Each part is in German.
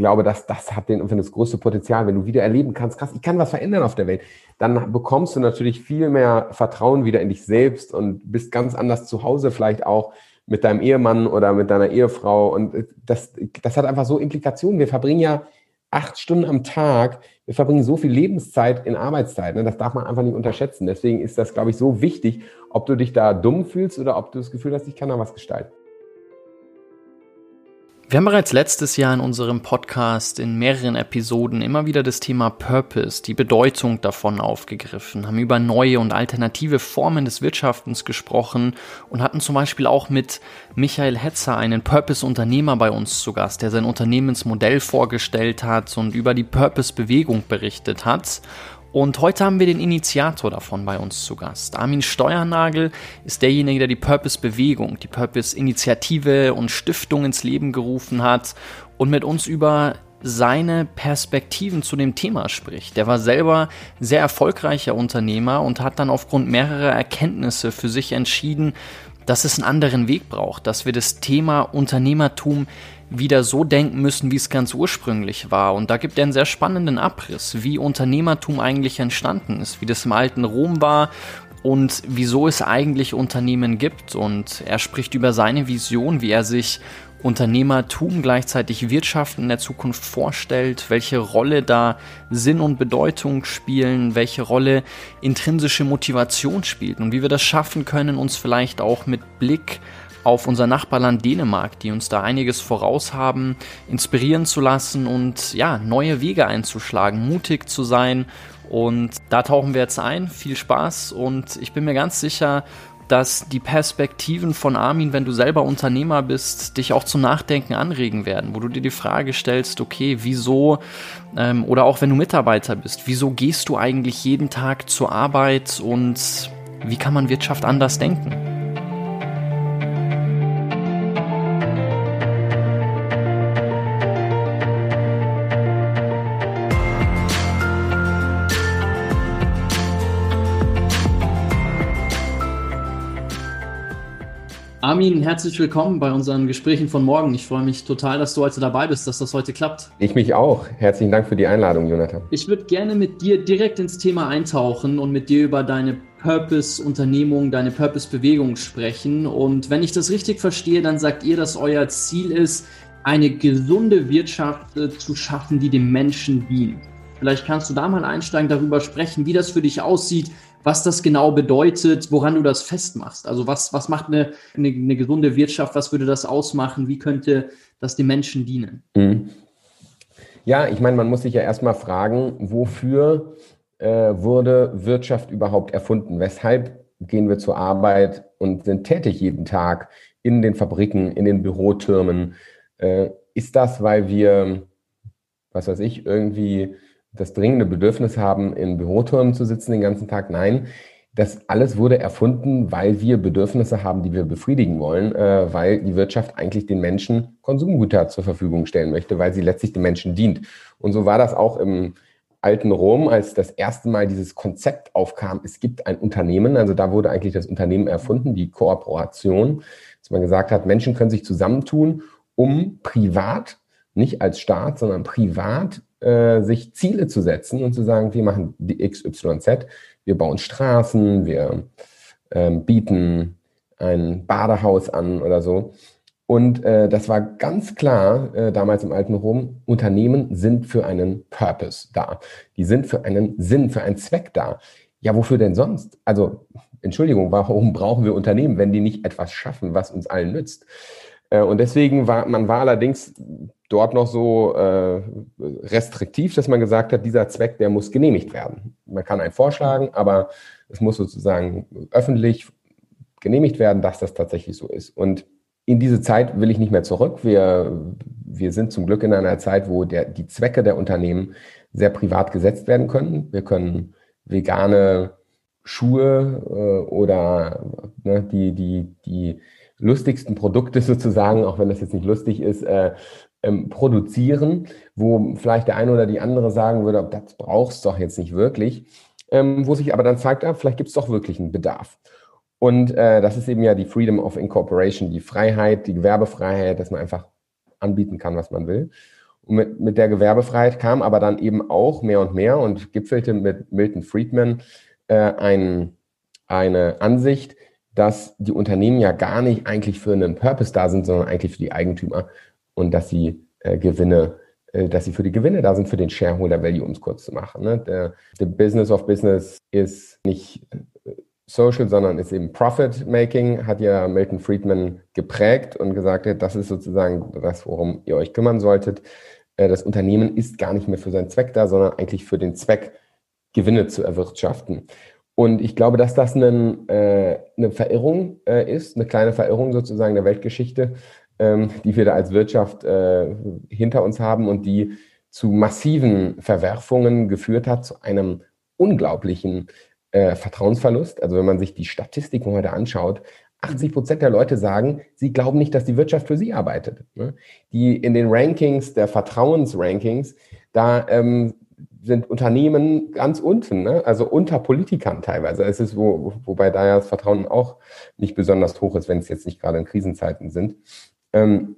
glaube, dass das hat den, das größte Potenzial, wenn du wieder erleben kannst, krass, ich kann was verändern auf der Welt, dann bekommst du natürlich viel mehr Vertrauen wieder in dich selbst und bist ganz anders zu Hause vielleicht auch mit deinem Ehemann oder mit deiner Ehefrau. Und das, das hat einfach so Implikationen. Wir verbringen ja acht Stunden am Tag, wir verbringen so viel Lebenszeit in Arbeitszeit. Ne? Das darf man einfach nicht unterschätzen. Deswegen ist das, glaube ich, so wichtig, ob du dich da dumm fühlst oder ob du das Gefühl hast, ich kann da was gestalten. Wir haben bereits letztes Jahr in unserem Podcast in mehreren Episoden immer wieder das Thema Purpose, die Bedeutung davon aufgegriffen, haben über neue und alternative Formen des Wirtschaftens gesprochen und hatten zum Beispiel auch mit Michael Hetzer einen Purpose-Unternehmer bei uns zu Gast, der sein Unternehmensmodell vorgestellt hat und über die Purpose-Bewegung berichtet hat. Und heute haben wir den Initiator davon bei uns zu Gast. Armin Steuernagel ist derjenige, der die Purpose-Bewegung, die Purpose-Initiative und Stiftung ins Leben gerufen hat und mit uns über seine Perspektiven zu dem Thema spricht. Der war selber sehr erfolgreicher Unternehmer und hat dann aufgrund mehrerer Erkenntnisse für sich entschieden, dass es einen anderen Weg braucht, dass wir das Thema Unternehmertum wieder so denken müssen, wie es ganz ursprünglich war. Und da gibt er einen sehr spannenden Abriss, wie Unternehmertum eigentlich entstanden ist, wie das im alten Rom war und wieso es eigentlich Unternehmen gibt. Und er spricht über seine Vision, wie er sich Unternehmertum gleichzeitig Wirtschaften in der Zukunft vorstellt, welche Rolle da Sinn und Bedeutung spielen, welche Rolle intrinsische Motivation spielt und wie wir das schaffen können, uns vielleicht auch mit Blick auf unser Nachbarland Dänemark, die uns da einiges voraus haben, inspirieren zu lassen und ja, neue Wege einzuschlagen, mutig zu sein. Und da tauchen wir jetzt ein. Viel Spaß und ich bin mir ganz sicher, dass die Perspektiven von Armin, wenn du selber Unternehmer bist, dich auch zum Nachdenken anregen werden, wo du dir die Frage stellst, okay, wieso, ähm, oder auch wenn du Mitarbeiter bist, wieso gehst du eigentlich jeden Tag zur Arbeit und wie kann man Wirtschaft anders denken? Armin, herzlich willkommen bei unseren Gesprächen von morgen. Ich freue mich total, dass du heute dabei bist, dass das heute klappt. Ich mich auch. Herzlichen Dank für die Einladung, Jonathan. Ich würde gerne mit dir direkt ins Thema eintauchen und mit dir über deine Purpose-Unternehmung, deine Purpose-Bewegung sprechen. Und wenn ich das richtig verstehe, dann sagt ihr, dass euer Ziel ist, eine gesunde Wirtschaft äh, zu schaffen, die dem Menschen dient. Vielleicht kannst du da mal einsteigen, darüber sprechen, wie das für dich aussieht, was das genau bedeutet, woran du das festmachst. Also was, was macht eine, eine, eine gesunde Wirtschaft, was würde das ausmachen, wie könnte das den Menschen dienen? Mhm. Ja, ich meine, man muss sich ja erstmal fragen, wofür äh, wurde Wirtschaft überhaupt erfunden? Weshalb gehen wir zur Arbeit und sind tätig jeden Tag in den Fabriken, in den Bürotürmen? Äh, ist das, weil wir, was weiß ich, irgendwie das dringende Bedürfnis haben, in Büroturmen zu sitzen den ganzen Tag. Nein, das alles wurde erfunden, weil wir Bedürfnisse haben, die wir befriedigen wollen, äh, weil die Wirtschaft eigentlich den Menschen Konsumgüter zur Verfügung stellen möchte, weil sie letztlich den Menschen dient. Und so war das auch im alten Rom, als das erste Mal dieses Konzept aufkam, es gibt ein Unternehmen, also da wurde eigentlich das Unternehmen erfunden, die Kooperation, dass man gesagt hat, Menschen können sich zusammentun, um privat, nicht als Staat, sondern privat äh, sich Ziele zu setzen und zu sagen, wir machen die XYZ, wir bauen Straßen, wir ähm, bieten ein Badehaus an oder so. Und äh, das war ganz klar äh, damals im alten Rom, Unternehmen sind für einen Purpose da. Die sind für einen Sinn, für einen Zweck da. Ja, wofür denn sonst? Also, Entschuldigung, warum brauchen wir Unternehmen, wenn die nicht etwas schaffen, was uns allen nützt? Äh, und deswegen war man war allerdings dort noch so äh, restriktiv, dass man gesagt hat, dieser Zweck, der muss genehmigt werden. Man kann einen vorschlagen, aber es muss sozusagen öffentlich genehmigt werden, dass das tatsächlich so ist. Und in diese Zeit will ich nicht mehr zurück. Wir, wir sind zum Glück in einer Zeit, wo der, die Zwecke der Unternehmen sehr privat gesetzt werden können. Wir können vegane Schuhe äh, oder ne, die, die, die lustigsten Produkte sozusagen, auch wenn das jetzt nicht lustig ist, äh, ähm, produzieren, wo vielleicht der eine oder die andere sagen würde, das brauchst du doch jetzt nicht wirklich, ähm, wo sich aber dann zeigt, ah, vielleicht gibt es doch wirklich einen Bedarf. Und äh, das ist eben ja die Freedom of Incorporation, die Freiheit, die Gewerbefreiheit, dass man einfach anbieten kann, was man will. Und mit, mit der Gewerbefreiheit kam aber dann eben auch mehr und mehr und gipfelte mit Milton Friedman äh, ein, eine Ansicht, dass die Unternehmen ja gar nicht eigentlich für einen Purpose da sind, sondern eigentlich für die Eigentümer und dass sie äh, Gewinne, äh, dass sie für die Gewinne da sind, für den Shareholder Value, um es kurz zu machen. Ne? Der, the Business of Business ist nicht äh, Social, sondern ist eben Profit Making, hat ja Milton Friedman geprägt und gesagt, das ist sozusagen das, worum ihr euch kümmern solltet. Äh, das Unternehmen ist gar nicht mehr für seinen Zweck da, sondern eigentlich für den Zweck, Gewinne zu erwirtschaften. Und ich glaube, dass das eine Verirrung äh, ist, eine kleine Verirrung sozusagen der Weltgeschichte, ähm, die wir da als Wirtschaft äh, hinter uns haben und die zu massiven Verwerfungen geführt hat, zu einem unglaublichen äh, Vertrauensverlust. Also wenn man sich die Statistiken heute anschaut, 80 Prozent der Leute sagen, sie glauben nicht, dass die Wirtschaft für sie arbeitet. Ne? Die in den Rankings, der Vertrauensrankings, da ähm, sind Unternehmen ganz unten, ne? also unter Politikern teilweise. Es ist, wo, wobei da ja das Vertrauen auch nicht besonders hoch ist, wenn es jetzt nicht gerade in Krisenzeiten sind. Ähm,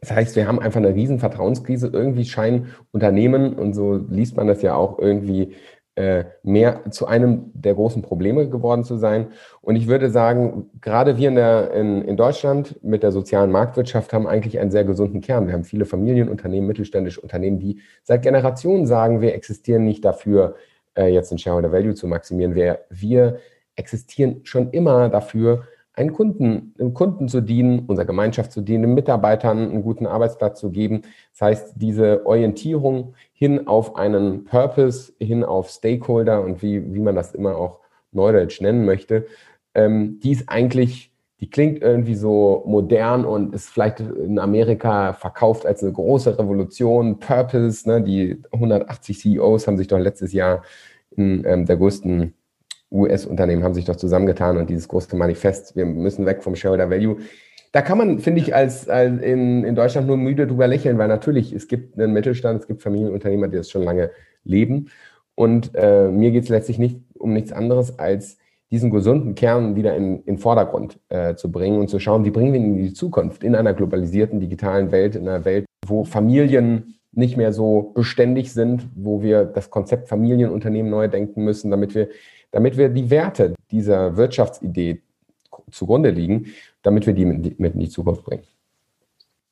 das heißt, wir haben einfach eine riesen Vertrauenskrise. Irgendwie scheinen Unternehmen, und so liest man das ja auch irgendwie äh, mehr zu einem der großen Probleme geworden zu sein. Und ich würde sagen, gerade wir in, der, in, in Deutschland mit der sozialen Marktwirtschaft haben eigentlich einen sehr gesunden Kern. Wir haben viele Familienunternehmen, mittelständische Unternehmen, die seit Generationen sagen, wir existieren nicht dafür, äh, jetzt den Shareholder Value zu maximieren. Wir, wir existieren schon immer dafür, einen Kunden, dem Kunden zu dienen, unserer Gemeinschaft zu dienen, den Mitarbeitern einen guten Arbeitsplatz zu geben. Das heißt, diese Orientierung hin auf einen Purpose, hin auf Stakeholder und wie, wie man das immer auch neudeutsch nennen möchte, ähm, die ist eigentlich, die klingt irgendwie so modern und ist vielleicht in Amerika verkauft als eine große Revolution. Purpose, ne, die 180 CEOs haben sich doch letztes Jahr in ähm, der größten US-Unternehmen haben sich doch zusammengetan und dieses große Manifest, wir müssen weg vom Shareholder Value. Da kann man, finde ich, als, als in, in Deutschland nur müde drüber lächeln, weil natürlich, es gibt einen Mittelstand, es gibt Familienunternehmer, die das schon lange leben. Und äh, mir geht es letztlich nicht um nichts anderes, als diesen gesunden Kern wieder in den Vordergrund äh, zu bringen und zu schauen, wie bringen wir ihn in die Zukunft in einer globalisierten digitalen Welt, in einer Welt, wo Familien nicht mehr so beständig sind, wo wir das Konzept Familienunternehmen neu denken müssen, damit wir damit wir die Werte dieser Wirtschaftsidee zugrunde liegen, damit wir die mit, in die Zukunft bringen.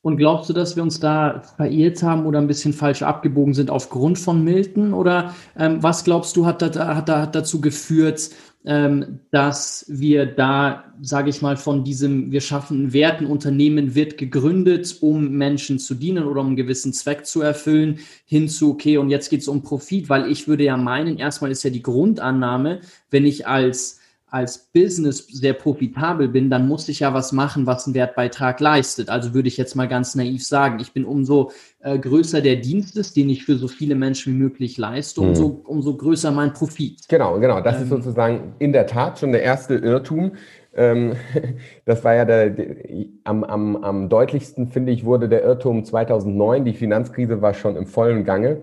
Und glaubst du, dass wir uns da verirrt haben oder ein bisschen falsch abgebogen sind aufgrund von Milton? Oder ähm, was glaubst du, hat, da, hat, da, hat dazu geführt, dass wir da, sage ich mal, von diesem, wir schaffen Werten, Unternehmen wird gegründet, um Menschen zu dienen oder um einen gewissen Zweck zu erfüllen, hin zu, okay, und jetzt geht es um Profit, weil ich würde ja meinen, erstmal ist ja die Grundannahme, wenn ich als als Business sehr profitabel bin, dann muss ich ja was machen, was einen Wertbeitrag leistet. Also würde ich jetzt mal ganz naiv sagen, ich bin umso äh, größer der Dienst ist, den ich für so viele Menschen wie möglich leiste, umso, hm. umso größer mein Profit. Genau, genau. Das ähm, ist sozusagen in der Tat schon der erste Irrtum. Ähm, das war ja der, der, am, am, am deutlichsten, finde ich, wurde der Irrtum 2009. Die Finanzkrise war schon im vollen Gange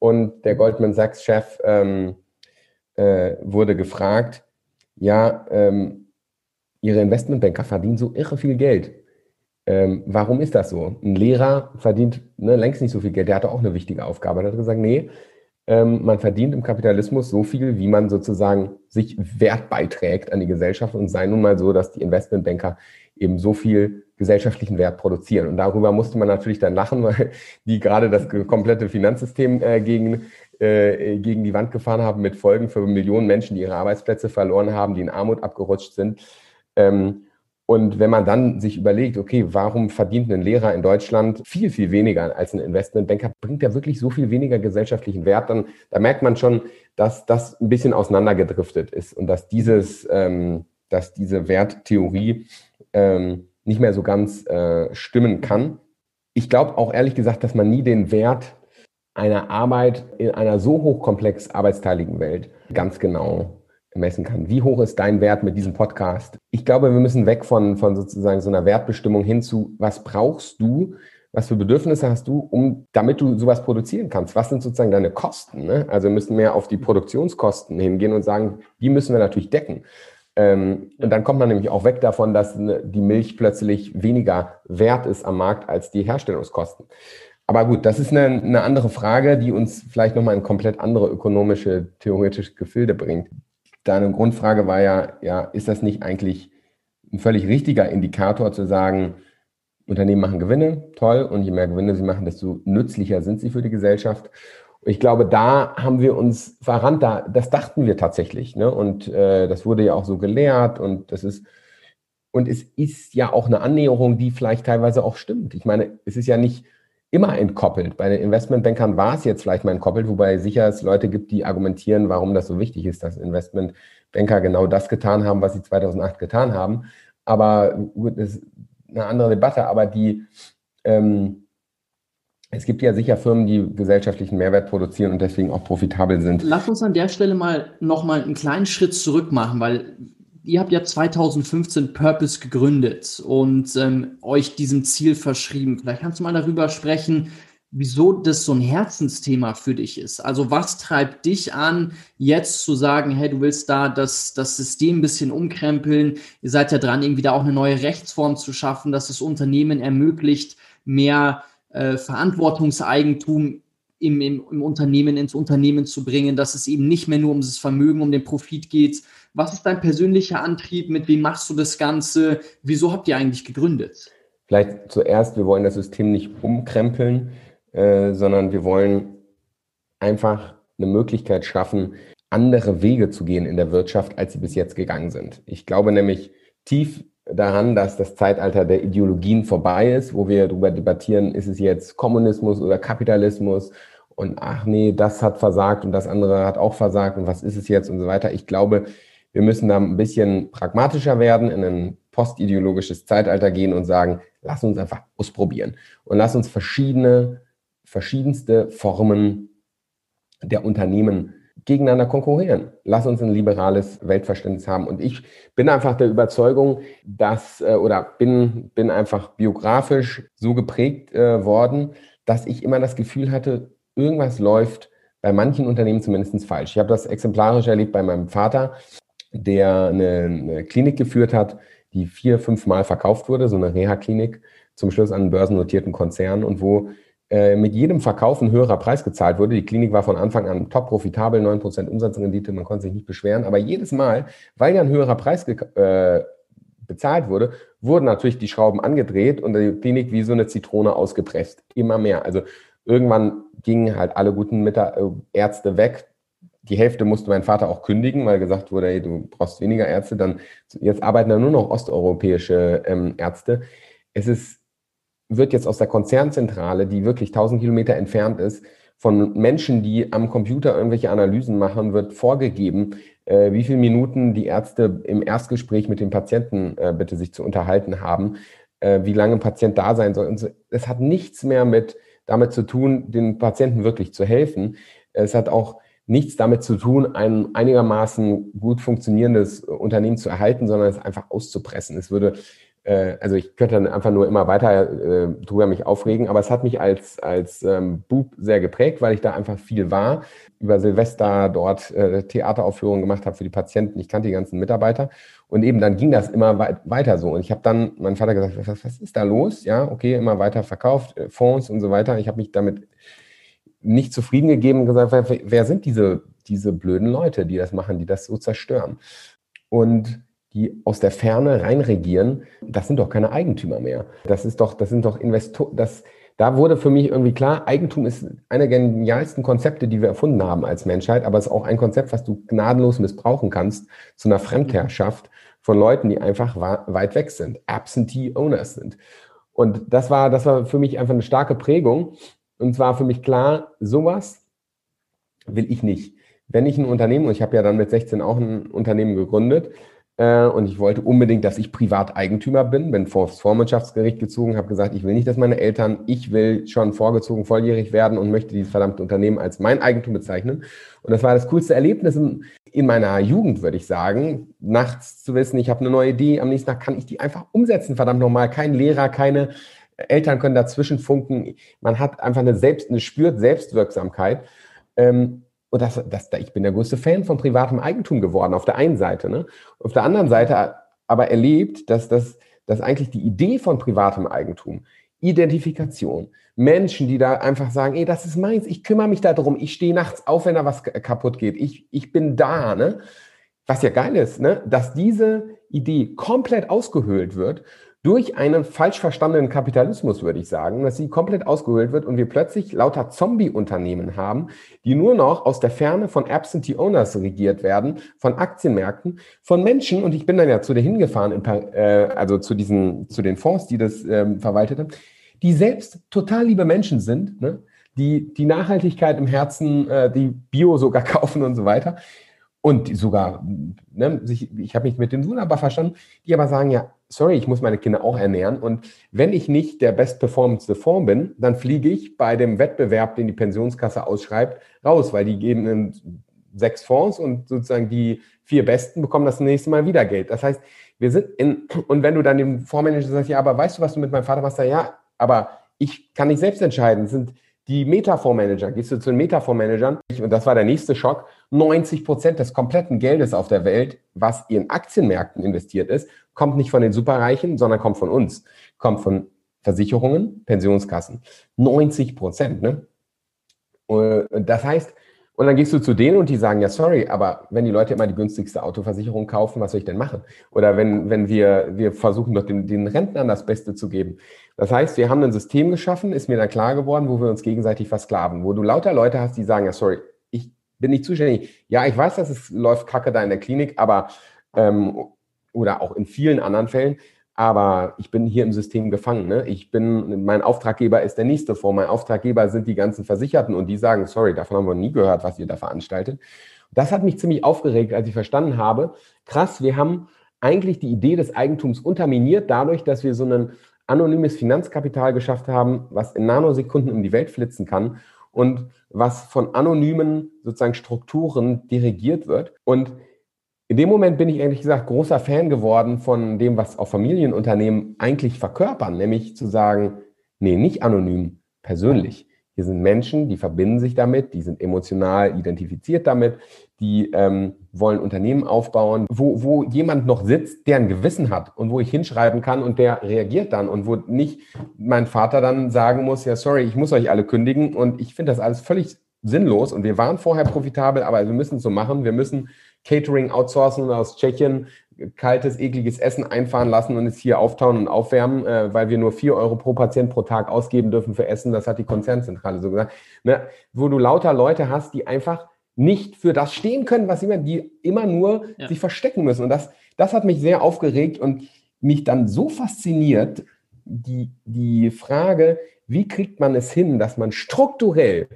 und der Goldman Sachs-Chef ähm, äh, wurde gefragt, ja, ähm, ihre Investmentbanker verdienen so irre viel Geld. Ähm, warum ist das so? Ein Lehrer verdient ne, längst nicht so viel Geld, der hatte auch eine wichtige Aufgabe. Er hat gesagt, nee, ähm, man verdient im Kapitalismus so viel, wie man sozusagen sich Wert beiträgt an die Gesellschaft und sei nun mal so, dass die Investmentbanker eben so viel gesellschaftlichen Wert produzieren. Und darüber musste man natürlich dann lachen, weil die gerade das komplette Finanzsystem äh, gegen äh, gegen die Wand gefahren haben mit Folgen für Millionen Menschen, die ihre Arbeitsplätze verloren haben, die in Armut abgerutscht sind. Ähm, und wenn man dann sich überlegt, okay, warum verdient ein Lehrer in Deutschland viel, viel weniger als ein Investmentbanker, bringt er wirklich so viel weniger gesellschaftlichen Wert, dann da merkt man schon, dass das ein bisschen auseinandergedriftet ist und dass dieses, ähm, dass diese Werttheorie ähm, nicht mehr so ganz äh, stimmen kann. Ich glaube auch ehrlich gesagt, dass man nie den Wert einer Arbeit in einer so hochkomplex arbeitsteiligen Welt ganz genau messen kann. Wie hoch ist dein Wert mit diesem Podcast? Ich glaube, wir müssen weg von, von sozusagen so einer Wertbestimmung hin zu, was brauchst du, was für Bedürfnisse hast du, um, damit du sowas produzieren kannst? Was sind sozusagen deine Kosten? Ne? Also wir müssen mehr auf die Produktionskosten hingehen und sagen, die müssen wir natürlich decken. Ähm, und dann kommt man nämlich auch weg davon, dass die Milch plötzlich weniger wert ist am Markt als die Herstellungskosten. Aber gut, das ist eine, eine andere Frage, die uns vielleicht nochmal in komplett andere ökonomische, theoretische Gefilde bringt. Deine Grundfrage war ja, ja, ist das nicht eigentlich ein völlig richtiger Indikator zu sagen, Unternehmen machen Gewinne, toll, und je mehr Gewinne sie machen, desto nützlicher sind sie für die Gesellschaft. Ich glaube, da haben wir uns verrannt, da, das dachten wir tatsächlich. Ne? Und äh, das wurde ja auch so gelehrt und das ist, und es ist ja auch eine Annäherung, die vielleicht teilweise auch stimmt. Ich meine, es ist ja nicht immer entkoppelt. Bei den Investmentbankern war es jetzt vielleicht mal entkoppelt, wobei sicher es Leute gibt, die argumentieren, warum das so wichtig ist, dass Investmentbanker genau das getan haben, was sie 2008 getan haben. Aber gut, das ist eine andere Debatte. Aber die, ähm, es gibt ja sicher Firmen, die gesellschaftlichen Mehrwert produzieren und deswegen auch profitabel sind. Lass uns an der Stelle mal nochmal einen kleinen Schritt zurück machen, weil ihr habt ja 2015 Purpose gegründet und ähm, euch diesem Ziel verschrieben. Vielleicht kannst du mal darüber sprechen, wieso das so ein Herzensthema für dich ist. Also was treibt dich an, jetzt zu sagen, hey, du willst da das, das System ein bisschen umkrempeln. Ihr seid ja dran, irgendwie da auch eine neue Rechtsform zu schaffen, dass das Unternehmen ermöglicht, mehr äh, Verantwortungseigentum im, im, im Unternehmen ins Unternehmen zu bringen, dass es eben nicht mehr nur um das Vermögen, um den Profit geht, was ist dein persönlicher Antrieb? Mit wem machst du das Ganze? Wieso habt ihr eigentlich gegründet? Vielleicht zuerst, wir wollen das System nicht umkrempeln, äh, sondern wir wollen einfach eine Möglichkeit schaffen, andere Wege zu gehen in der Wirtschaft, als sie bis jetzt gegangen sind. Ich glaube nämlich tief daran, dass das Zeitalter der Ideologien vorbei ist, wo wir darüber debattieren, ist es jetzt Kommunismus oder Kapitalismus und ach nee, das hat versagt und das andere hat auch versagt und was ist es jetzt und so weiter. Ich glaube, wir müssen da ein bisschen pragmatischer werden, in ein postideologisches Zeitalter gehen und sagen, lass uns einfach ausprobieren und lass uns verschiedene, verschiedenste Formen der Unternehmen gegeneinander konkurrieren. Lass uns ein liberales Weltverständnis haben. Und ich bin einfach der Überzeugung, dass, äh, oder bin, bin einfach biografisch so geprägt äh, worden, dass ich immer das Gefühl hatte, irgendwas läuft bei manchen Unternehmen zumindest falsch. Ich habe das exemplarisch erlebt bei meinem Vater der eine, eine Klinik geführt hat, die vier, fünf Mal verkauft wurde, so eine Reha-Klinik, zum Schluss an einen börsennotierten Konzern und wo äh, mit jedem Verkauf ein höherer Preis gezahlt wurde. Die Klinik war von Anfang an top profitabel, 9% Umsatzrendite, man konnte sich nicht beschweren, aber jedes Mal, weil ja ein höherer Preis äh, bezahlt wurde, wurden natürlich die Schrauben angedreht und die Klinik wie so eine Zitrone ausgepresst. Immer mehr. Also irgendwann gingen halt alle guten äh, Ärzte weg, die Hälfte musste mein Vater auch kündigen, weil gesagt wurde, hey, du brauchst weniger Ärzte. Dann jetzt arbeiten da nur noch osteuropäische ähm, Ärzte. Es ist, wird jetzt aus der Konzernzentrale, die wirklich 1000 Kilometer entfernt ist, von Menschen, die am Computer irgendwelche Analysen machen, wird vorgegeben, äh, wie viele Minuten die Ärzte im Erstgespräch mit dem Patienten äh, bitte sich zu unterhalten haben, äh, wie lange ein Patient da sein soll. Und. Es hat nichts mehr mit damit zu tun, den Patienten wirklich zu helfen. Es hat auch nichts damit zu tun, ein einigermaßen gut funktionierendes Unternehmen zu erhalten, sondern es einfach auszupressen. Es würde, äh, also ich könnte dann einfach nur immer weiter äh, drüber mich aufregen, aber es hat mich als, als ähm, Bub sehr geprägt, weil ich da einfach viel war, über Silvester dort äh, Theateraufführungen gemacht habe für die Patienten. Ich kannte die ganzen Mitarbeiter und eben dann ging das immer weit, weiter so. Und ich habe dann meinem Vater gesagt, was, was ist da los? Ja, okay, immer weiter verkauft, äh, Fonds und so weiter. Ich habe mich damit nicht zufrieden gegeben und gesagt, wer, wer sind diese, diese blöden Leute, die das machen, die das so zerstören? Und die aus der Ferne reinregieren, das sind doch keine Eigentümer mehr. Das ist doch, das sind doch Investoren, das, da wurde für mich irgendwie klar, Eigentum ist einer der genialsten Konzepte, die wir erfunden haben als Menschheit, aber es ist auch ein Konzept, was du gnadenlos missbrauchen kannst zu einer Fremdherrschaft von Leuten, die einfach weit weg sind, Absentee Owners sind. Und das war, das war für mich einfach eine starke Prägung. Und zwar für mich klar, sowas will ich nicht. Wenn ich ein Unternehmen, und ich habe ja dann mit 16 auch ein Unternehmen gegründet, äh, und ich wollte unbedingt, dass ich Privateigentümer bin, bin vor das Vormundschaftsgericht gezogen, habe gesagt, ich will nicht, dass meine Eltern, ich will schon vorgezogen volljährig werden und möchte dieses verdammte Unternehmen als mein Eigentum bezeichnen. Und das war das coolste Erlebnis in, in meiner Jugend, würde ich sagen, nachts zu wissen, ich habe eine neue Idee, am nächsten Tag kann ich die einfach umsetzen, verdammt nochmal, kein Lehrer, keine Eltern können dazwischen funken. Man hat einfach eine Selbst, eine spürt Selbstwirksamkeit. Ähm, und das, das, ich bin der größte Fan von privatem Eigentum geworden, auf der einen Seite. Ne? Auf der anderen Seite aber erlebt, dass, das, dass eigentlich die Idee von privatem Eigentum Identifikation. Menschen, die da einfach sagen, ey, das ist meins, ich kümmere mich darum, ich stehe nachts auf, wenn da was kaputt geht, ich, ich bin da, ne? Was ja geil ist, ne? dass diese Idee komplett ausgehöhlt wird durch einen falsch verstandenen Kapitalismus, würde ich sagen, dass sie komplett ausgehöhlt wird und wir plötzlich lauter Zombie-Unternehmen haben, die nur noch aus der Ferne von Absentee Owners regiert werden, von Aktienmärkten, von Menschen, und ich bin dann ja zu dir hingefahren, in, äh, also zu diesen, zu den Fonds, die das ähm, verwaltet haben, die selbst total liebe Menschen sind, ne? die die Nachhaltigkeit im Herzen, äh, die Bio sogar kaufen und so weiter. Und sogar, ne, sich, ich habe mich mit dem wunderbar verstanden, die aber sagen, ja, sorry, ich muss meine Kinder auch ernähren. Und wenn ich nicht der bestperformendste Fonds bin, dann fliege ich bei dem Wettbewerb, den die Pensionskasse ausschreibt, raus, weil die geben sechs Fonds und sozusagen die vier Besten bekommen das nächste Mal wieder Geld. Das heißt, wir sind in, und wenn du dann dem Fondsmanager sagst, ja, aber weißt du, was du mit meinem Vater machst? Ja, aber ich kann nicht selbst entscheiden. Sind die Metafondsmanager. Gehst du zu den Metafondsmanagern? Und das war der nächste Schock. 90 Prozent des kompletten Geldes auf der Welt, was in Aktienmärkten investiert ist, kommt nicht von den Superreichen, sondern kommt von uns. Kommt von Versicherungen, Pensionskassen. 90 Prozent, ne? Das heißt, und dann gehst du zu denen und die sagen, ja, sorry, aber wenn die Leute immer die günstigste Autoversicherung kaufen, was soll ich denn machen? Oder wenn, wenn wir, wir versuchen doch den, den Rentnern das Beste zu geben. Das heißt, wir haben ein System geschaffen, ist mir dann klar geworden, wo wir uns gegenseitig versklaven, wo du lauter Leute hast, die sagen, ja, sorry, ich bin nicht zuständig. Ja, ich weiß, dass es läuft Kacke da in der Klinik, aber, ähm, oder auch in vielen anderen Fällen, aber ich bin hier im System gefangen. Ne? Ich bin, mein Auftraggeber ist der nächste vor. Mein Auftraggeber sind die ganzen Versicherten und die sagen, sorry, davon haben wir nie gehört, was ihr da veranstaltet. Das hat mich ziemlich aufgeregt, als ich verstanden habe, krass, wir haben eigentlich die Idee des Eigentums unterminiert dadurch, dass wir so ein anonymes Finanzkapital geschafft haben, was in Nanosekunden um die Welt flitzen kann und was von anonymen sozusagen Strukturen dirigiert wird. Und in dem Moment bin ich ehrlich gesagt großer Fan geworden von dem, was auch Familienunternehmen eigentlich verkörpern, nämlich zu sagen, nee, nicht anonym, persönlich. Hier sind Menschen, die verbinden sich damit, die sind emotional identifiziert damit, die ähm, wollen Unternehmen aufbauen, wo, wo jemand noch sitzt, der ein Gewissen hat und wo ich hinschreiben kann und der reagiert dann und wo nicht mein Vater dann sagen muss, ja, sorry, ich muss euch alle kündigen und ich finde das alles völlig sinnlos und wir waren vorher profitabel, aber wir müssen es so machen, wir müssen Catering outsourcen aus Tschechien, kaltes, ekliges Essen einfahren lassen und es hier auftauen und aufwärmen, äh, weil wir nur vier Euro pro Patient pro Tag ausgeben dürfen für Essen. Das hat die Konzernzentrale so gesagt. Ne? Wo du lauter Leute hast, die einfach nicht für das stehen können, was immer, die immer nur ja. sich verstecken müssen. Und das, das hat mich sehr aufgeregt und mich dann so fasziniert, die, die Frage, wie kriegt man es hin, dass man strukturell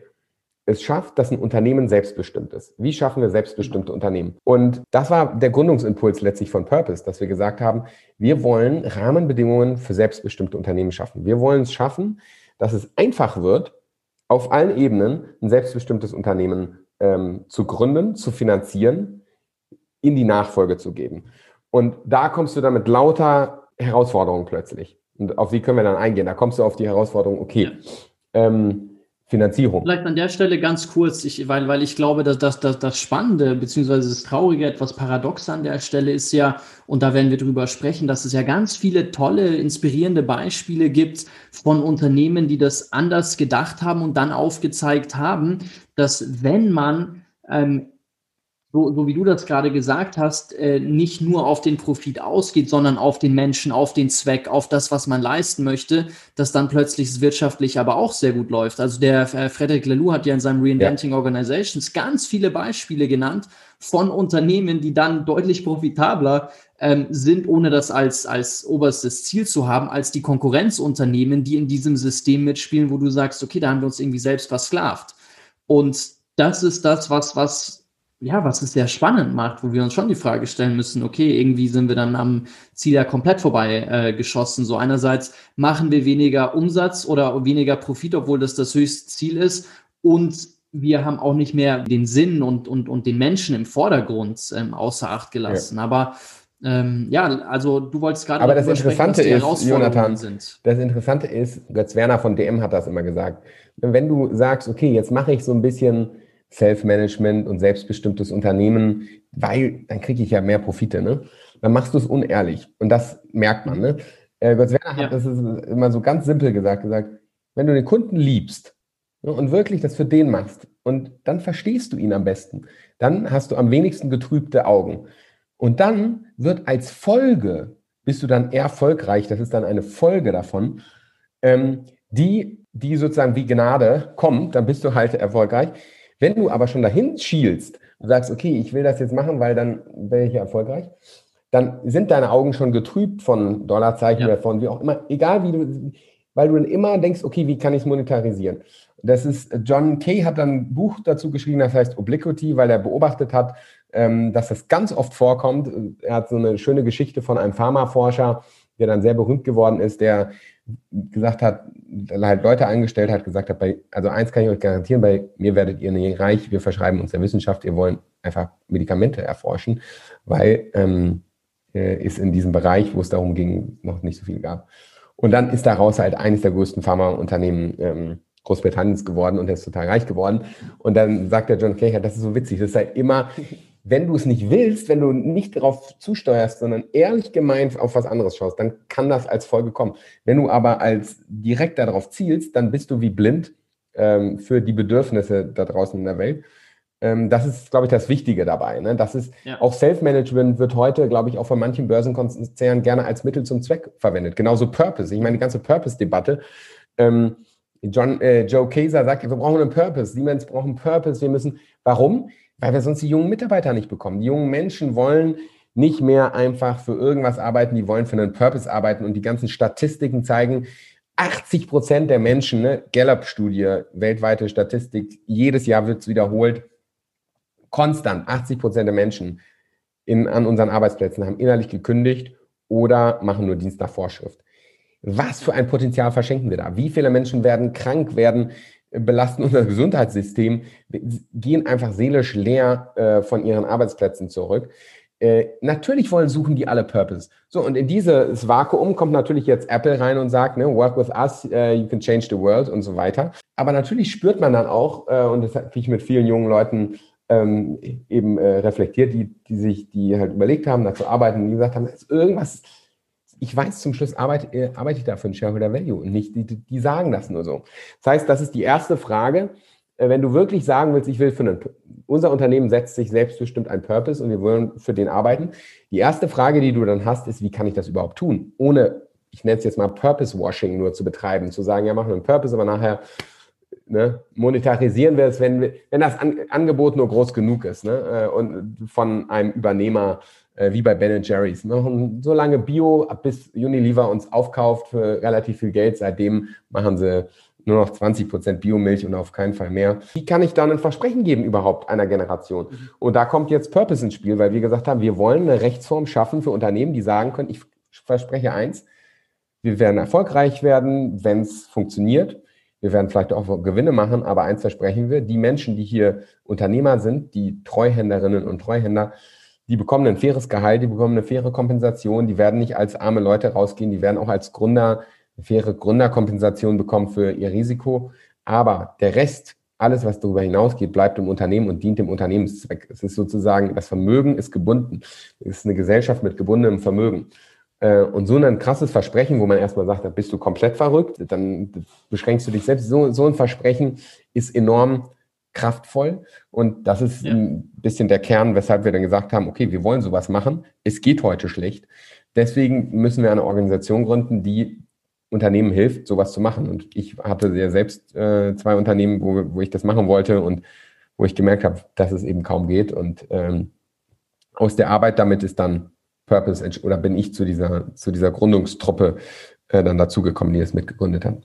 es schafft, dass ein Unternehmen selbstbestimmt ist. Wie schaffen wir selbstbestimmte Unternehmen? Und das war der Gründungsimpuls letztlich von Purpose, dass wir gesagt haben, wir wollen Rahmenbedingungen für selbstbestimmte Unternehmen schaffen. Wir wollen es schaffen, dass es einfach wird, auf allen Ebenen ein selbstbestimmtes Unternehmen ähm, zu gründen, zu finanzieren, in die Nachfolge zu geben. Und da kommst du dann mit lauter Herausforderungen plötzlich. Und auf die können wir dann eingehen. Da kommst du auf die Herausforderung, okay, ähm, Finanzierung. Vielleicht an der Stelle ganz kurz, ich, weil, weil ich glaube, dass, dass, dass das Spannende beziehungsweise das Traurige, etwas paradox an der Stelle ist ja, und da werden wir drüber sprechen, dass es ja ganz viele tolle, inspirierende Beispiele gibt von Unternehmen, die das anders gedacht haben und dann aufgezeigt haben, dass wenn man ähm, so, so wie du das gerade gesagt hast, äh, nicht nur auf den Profit ausgeht, sondern auf den Menschen, auf den Zweck, auf das, was man leisten möchte, dass dann plötzlich wirtschaftlich aber auch sehr gut läuft. Also der äh, Frederic Laloux hat ja in seinem Reinventing ja. Organizations ganz viele Beispiele genannt von Unternehmen, die dann deutlich profitabler ähm, sind, ohne das als, als oberstes Ziel zu haben, als die Konkurrenzunternehmen, die in diesem System mitspielen, wo du sagst, okay, da haben wir uns irgendwie selbst versklavt. Und das ist das, was, was ja, was es sehr spannend macht, wo wir uns schon die Frage stellen müssen, okay, irgendwie sind wir dann am Ziel ja komplett vorbei äh, geschossen. So einerseits machen wir weniger Umsatz oder weniger Profit, obwohl das das höchste Ziel ist und wir haben auch nicht mehr den Sinn und, und, und den Menschen im Vordergrund ähm, außer Acht gelassen. Ja. Aber ähm, ja, also du wolltest gerade. Aber das Interessante ist, Jonathan, sind. das Interessante ist, Götz Werner von DM hat das immer gesagt. Wenn du sagst, okay, jetzt mache ich so ein bisschen Self-Management und selbstbestimmtes Unternehmen, weil dann kriege ich ja mehr Profite. Ne? Dann machst du es unehrlich. Und das merkt man. Ne? Äh, Götz Werner hat ja. das immer so ganz simpel gesagt, gesagt, wenn du den Kunden liebst ne, und wirklich das für den machst und dann verstehst du ihn am besten, dann hast du am wenigsten getrübte Augen. Und dann wird als Folge, bist du dann erfolgreich, das ist dann eine Folge davon, ähm, die, die sozusagen wie Gnade kommt, dann bist du halt erfolgreich. Wenn du aber schon dahin schielst und sagst, okay, ich will das jetzt machen, weil dann wäre ich erfolgreich, dann sind deine Augen schon getrübt von Dollarzeichen ja. oder von wie auch immer, egal wie du, weil du dann immer denkst, okay, wie kann ich es monetarisieren? Das ist, John Kay hat dann ein Buch dazu geschrieben, das heißt Obliquity, weil er beobachtet hat, ähm, dass das ganz oft vorkommt. Er hat so eine schöne Geschichte von einem Pharmaforscher, der dann sehr berühmt geworden ist, der gesagt hat, halt Leute eingestellt hat, gesagt hat, bei, also eins kann ich euch garantieren, bei mir werdet ihr nicht reich, wir verschreiben uns der Wissenschaft, wir wollen einfach Medikamente erforschen, weil ähm, äh, ist in diesem Bereich, wo es darum ging, noch nicht so viel gab. Und dann ist daraus halt eines der größten Pharmaunternehmen ähm, Großbritanniens geworden und er ist total reich geworden. Und dann sagt der John Cahill, das ist so witzig, das ist halt immer, wenn du es nicht willst, wenn du nicht darauf zusteuerst, sondern ehrlich gemeint auf was anderes schaust, dann kann das als Folge kommen. Wenn du aber als direkt darauf zielst, dann bist du wie blind ähm, für die Bedürfnisse da draußen in der Welt. Ähm, das ist, glaube ich, das Wichtige dabei. Ne? Das ist ja. auch Self-Management wird heute, glaube ich, auch von manchen Börsenkonzernen gerne als Mittel zum Zweck verwendet. Genauso Purpose. Ich meine, die ganze Purpose-Debatte. Ähm, John, äh, Joe Kaiser sagt, wir brauchen einen Purpose. Siemens braucht einen Purpose. Wir müssen. Warum? Weil wir sonst die jungen Mitarbeiter nicht bekommen. Die jungen Menschen wollen nicht mehr einfach für irgendwas arbeiten, die wollen für einen Purpose arbeiten und die ganzen Statistiken zeigen, 80 Prozent der Menschen, ne, Gallup-Studie, weltweite Statistik, jedes Jahr wird es wiederholt, konstant 80 Prozent der Menschen in, an unseren Arbeitsplätzen haben innerlich gekündigt oder machen nur Dienst nach Vorschrift. Was für ein Potenzial verschenken wir da? Wie viele Menschen werden krank, werden belasten unser Gesundheitssystem, gehen einfach seelisch leer äh, von ihren Arbeitsplätzen zurück. Äh, natürlich wollen, suchen die alle Purpose. So, und in dieses Vakuum kommt natürlich jetzt Apple rein und sagt, ne, work with us, uh, you can change the world und so weiter. Aber natürlich spürt man dann auch, äh, und das habe ich mit vielen jungen Leuten ähm, eben äh, reflektiert, die, die sich, die halt überlegt haben, dazu arbeiten, die gesagt haben, ist irgendwas, ich weiß zum Schluss, arbeite, äh, arbeite ich da für ein Shareholder Value und nicht, die, die sagen das nur so. Das heißt, das ist die erste Frage. Äh, wenn du wirklich sagen willst, ich will für einen, unser Unternehmen setzt sich selbstbestimmt ein Purpose und wir wollen für den arbeiten. Die erste Frage, die du dann hast, ist, wie kann ich das überhaupt tun? Ohne, ich nenne es jetzt mal Purpose Washing nur zu betreiben, zu sagen, ja, machen wir einen Purpose, aber nachher ne, monetarisieren wir es, wenn, wenn das An Angebot nur groß genug ist ne, äh, und von einem Übernehmer äh, wie bei Ben Jerry's. Machen so lange Bio, bis Unilever uns aufkauft für relativ viel Geld. Seitdem machen sie nur noch 20 Prozent Biomilch und auf keinen Fall mehr. Wie kann ich dann ein Versprechen geben überhaupt einer Generation? Mhm. Und da kommt jetzt Purpose ins Spiel, weil wir gesagt haben, wir wollen eine Rechtsform schaffen für Unternehmen, die sagen können, ich verspreche eins, wir werden erfolgreich werden, wenn es funktioniert. Wir werden vielleicht auch Gewinne machen, aber eins versprechen wir, die Menschen, die hier Unternehmer sind, die Treuhänderinnen und Treuhänder, die bekommen ein faires Gehalt, die bekommen eine faire Kompensation, die werden nicht als arme Leute rausgehen, die werden auch als Gründer eine faire Gründerkompensation bekommen für ihr Risiko. Aber der Rest, alles, was darüber hinausgeht, bleibt im Unternehmen und dient dem Unternehmenszweck. Es ist sozusagen, das Vermögen ist gebunden. Es ist eine Gesellschaft mit gebundenem Vermögen. Äh, und so ein krasses Versprechen, wo man erstmal sagt, da bist du komplett verrückt, dann beschränkst du dich selbst. So, so ein Versprechen ist enorm kraftvoll. Und das ist ja. ein bisschen der Kern, weshalb wir dann gesagt haben, okay, wir wollen sowas machen. Es geht heute schlecht. Deswegen müssen wir eine Organisation gründen, die Unternehmen hilft, sowas zu machen. Und ich hatte ja selbst äh, zwei Unternehmen, wo, wo ich das machen wollte und wo ich gemerkt habe, dass es eben kaum geht. Und ähm, aus der Arbeit damit ist dann Purpose oder bin ich zu dieser, zu dieser Gründungstruppe äh, dann dazugekommen, die es mitgegründet haben.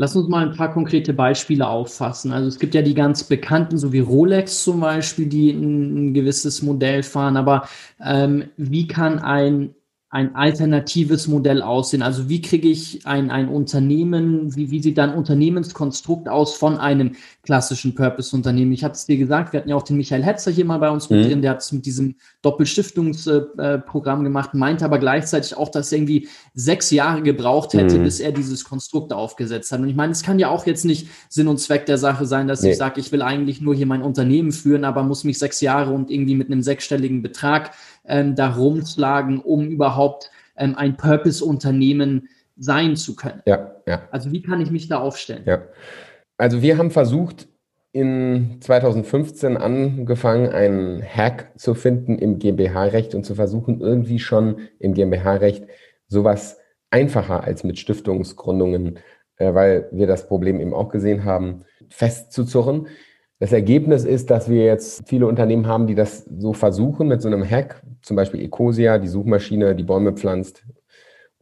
Lass uns mal ein paar konkrete Beispiele auffassen. Also es gibt ja die ganz bekannten, so wie Rolex zum Beispiel, die ein, gewisses Modell fahren. Aber ähm, wie kann ein ein alternatives Modell aussehen? Also wie kriege ich ein, ein Unternehmen, wie, wie sieht dann Unternehmenskonstrukt aus von einem klassischen Purpose-Unternehmen? Ich hatte es dir gesagt, wir hatten ja auch den Michael Hetzer hier mal bei uns mit mhm. drin, der hat es mit diesem Doppelstiftungsprogramm gemacht, meinte aber gleichzeitig auch, dass er irgendwie sechs Jahre gebraucht hätte, mhm. bis er dieses Konstrukt aufgesetzt hat. Und ich meine, es kann ja auch jetzt nicht Sinn und Zweck der Sache sein, dass nee. ich sage, ich will eigentlich nur hier mein Unternehmen führen, aber muss mich sechs Jahre und irgendwie mit einem sechsstelligen Betrag ähm, da rumschlagen, um überhaupt ähm, ein Purpose-Unternehmen sein zu können? Ja, ja. Also wie kann ich mich da aufstellen? Ja. Also wir haben versucht, in 2015 angefangen, einen Hack zu finden im GmbH-Recht und zu versuchen, irgendwie schon im GmbH-Recht sowas einfacher als mit Stiftungsgründungen, äh, weil wir das Problem eben auch gesehen haben, festzuzurren. Das Ergebnis ist, dass wir jetzt viele Unternehmen haben, die das so versuchen mit so einem Hack, zum Beispiel Ecosia, die Suchmaschine, die Bäume pflanzt,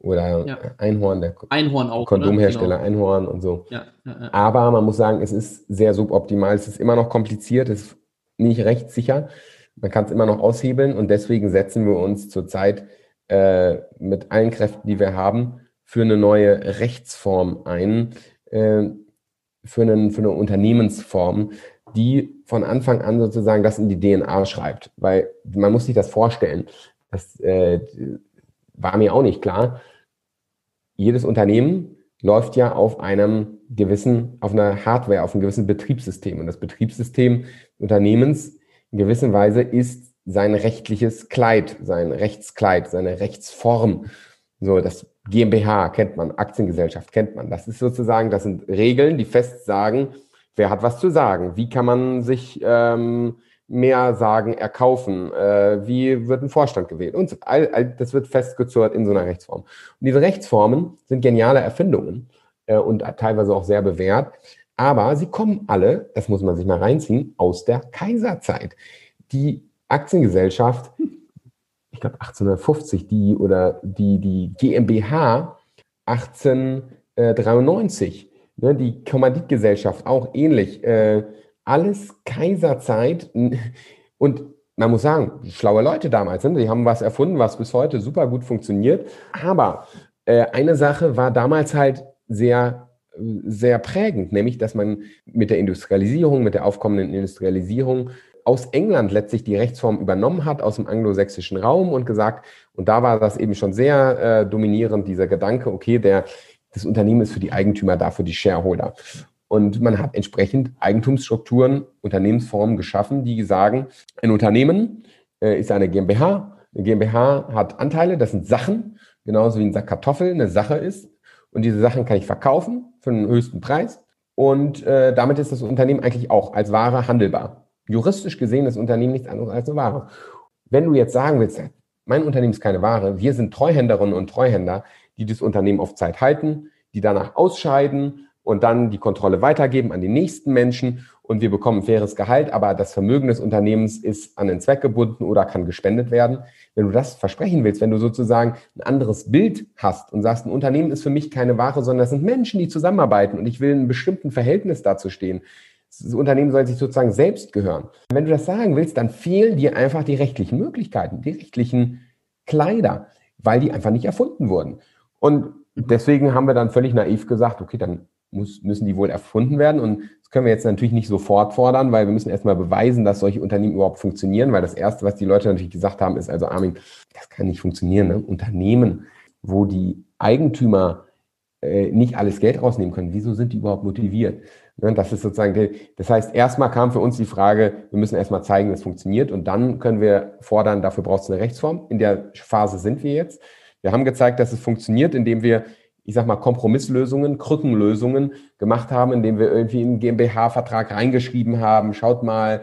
oder ja. Einhorn, der Einhorn auch, Kondomhersteller genau. Einhorn und so. Ja, ja, Aber man muss sagen, es ist sehr suboptimal. Es ist immer noch kompliziert, es ist nicht rechtssicher. Man kann es immer noch aushebeln und deswegen setzen wir uns zurzeit äh, mit allen Kräften, die wir haben, für eine neue Rechtsform ein, äh, für, einen, für eine Unternehmensform, die von Anfang an sozusagen das in die DNA schreibt. Weil man muss sich das vorstellen. Das äh, war mir auch nicht klar. Jedes Unternehmen läuft ja auf einem gewissen, auf einer Hardware, auf einem gewissen Betriebssystem. Und das Betriebssystem Unternehmens in gewisser Weise ist sein rechtliches Kleid, sein Rechtskleid, seine Rechtsform. So, das GmbH kennt man, Aktiengesellschaft kennt man. Das ist sozusagen, das sind Regeln, die fest sagen, wer hat was zu sagen, wie kann man sich ähm, mehr sagen, erkaufen, äh, wie wird ein Vorstand gewählt und all, all, das wird festgezurrt in so einer Rechtsform. Und diese Rechtsformen sind geniale Erfindungen äh, und teilweise auch sehr bewährt, aber sie kommen alle, das muss man sich mal reinziehen, aus der Kaiserzeit. Die Aktiengesellschaft, ich glaube 1850, die oder die, die GmbH 1893, ne, die Kommanditgesellschaft auch ähnlich. Äh, alles Kaiserzeit. Und man muss sagen, schlaue Leute damals, ne? die haben was erfunden, was bis heute super gut funktioniert. Aber äh, eine Sache war damals halt sehr, sehr prägend, nämlich, dass man mit der Industrialisierung, mit der aufkommenden Industrialisierung aus England letztlich die Rechtsform übernommen hat, aus dem anglosächsischen Raum und gesagt, und da war das eben schon sehr äh, dominierend, dieser Gedanke, okay, der, das Unternehmen ist für die Eigentümer da, für die Shareholder. Und man hat entsprechend Eigentumsstrukturen, Unternehmensformen geschaffen, die sagen, ein Unternehmen äh, ist eine GmbH. Eine GmbH hat Anteile, das sind Sachen, genauso wie ein Sack Kartoffeln eine Sache ist. Und diese Sachen kann ich verkaufen für einen höchsten Preis. Und äh, damit ist das Unternehmen eigentlich auch als Ware handelbar. Juristisch gesehen ist das Unternehmen nichts anderes als eine Ware. Wenn du jetzt sagen willst, mein Unternehmen ist keine Ware, wir sind Treuhänderinnen und Treuhänder, die das Unternehmen auf Zeit halten, die danach ausscheiden und dann die Kontrolle weitergeben an die nächsten Menschen und wir bekommen faires Gehalt, aber das Vermögen des Unternehmens ist an den Zweck gebunden oder kann gespendet werden. Wenn du das versprechen willst, wenn du sozusagen ein anderes Bild hast und sagst, ein Unternehmen ist für mich keine Ware, sondern es sind Menschen, die zusammenarbeiten und ich will in einem bestimmten Verhältnis dazu stehen. Das Unternehmen soll sich sozusagen selbst gehören. Wenn du das sagen willst, dann fehlen dir einfach die rechtlichen Möglichkeiten, die rechtlichen Kleider, weil die einfach nicht erfunden wurden. Und deswegen haben wir dann völlig naiv gesagt, okay, dann muss, müssen die wohl erfunden werden. Und das können wir jetzt natürlich nicht sofort fordern, weil wir müssen erstmal beweisen, dass solche Unternehmen überhaupt funktionieren. Weil das Erste, was die Leute natürlich gesagt haben, ist also, Armin, das kann nicht funktionieren. Ne? Unternehmen, wo die Eigentümer äh, nicht alles Geld rausnehmen können, wieso sind die überhaupt motiviert? Ne? Das ist sozusagen, das heißt, erstmal kam für uns die Frage, wir müssen erstmal zeigen, es funktioniert und dann können wir fordern, dafür braucht es eine Rechtsform. In der Phase sind wir jetzt. Wir haben gezeigt, dass es funktioniert, indem wir ich sag mal, Kompromisslösungen, Krückenlösungen gemacht haben, indem wir irgendwie einen GmbH-Vertrag reingeschrieben haben. Schaut mal,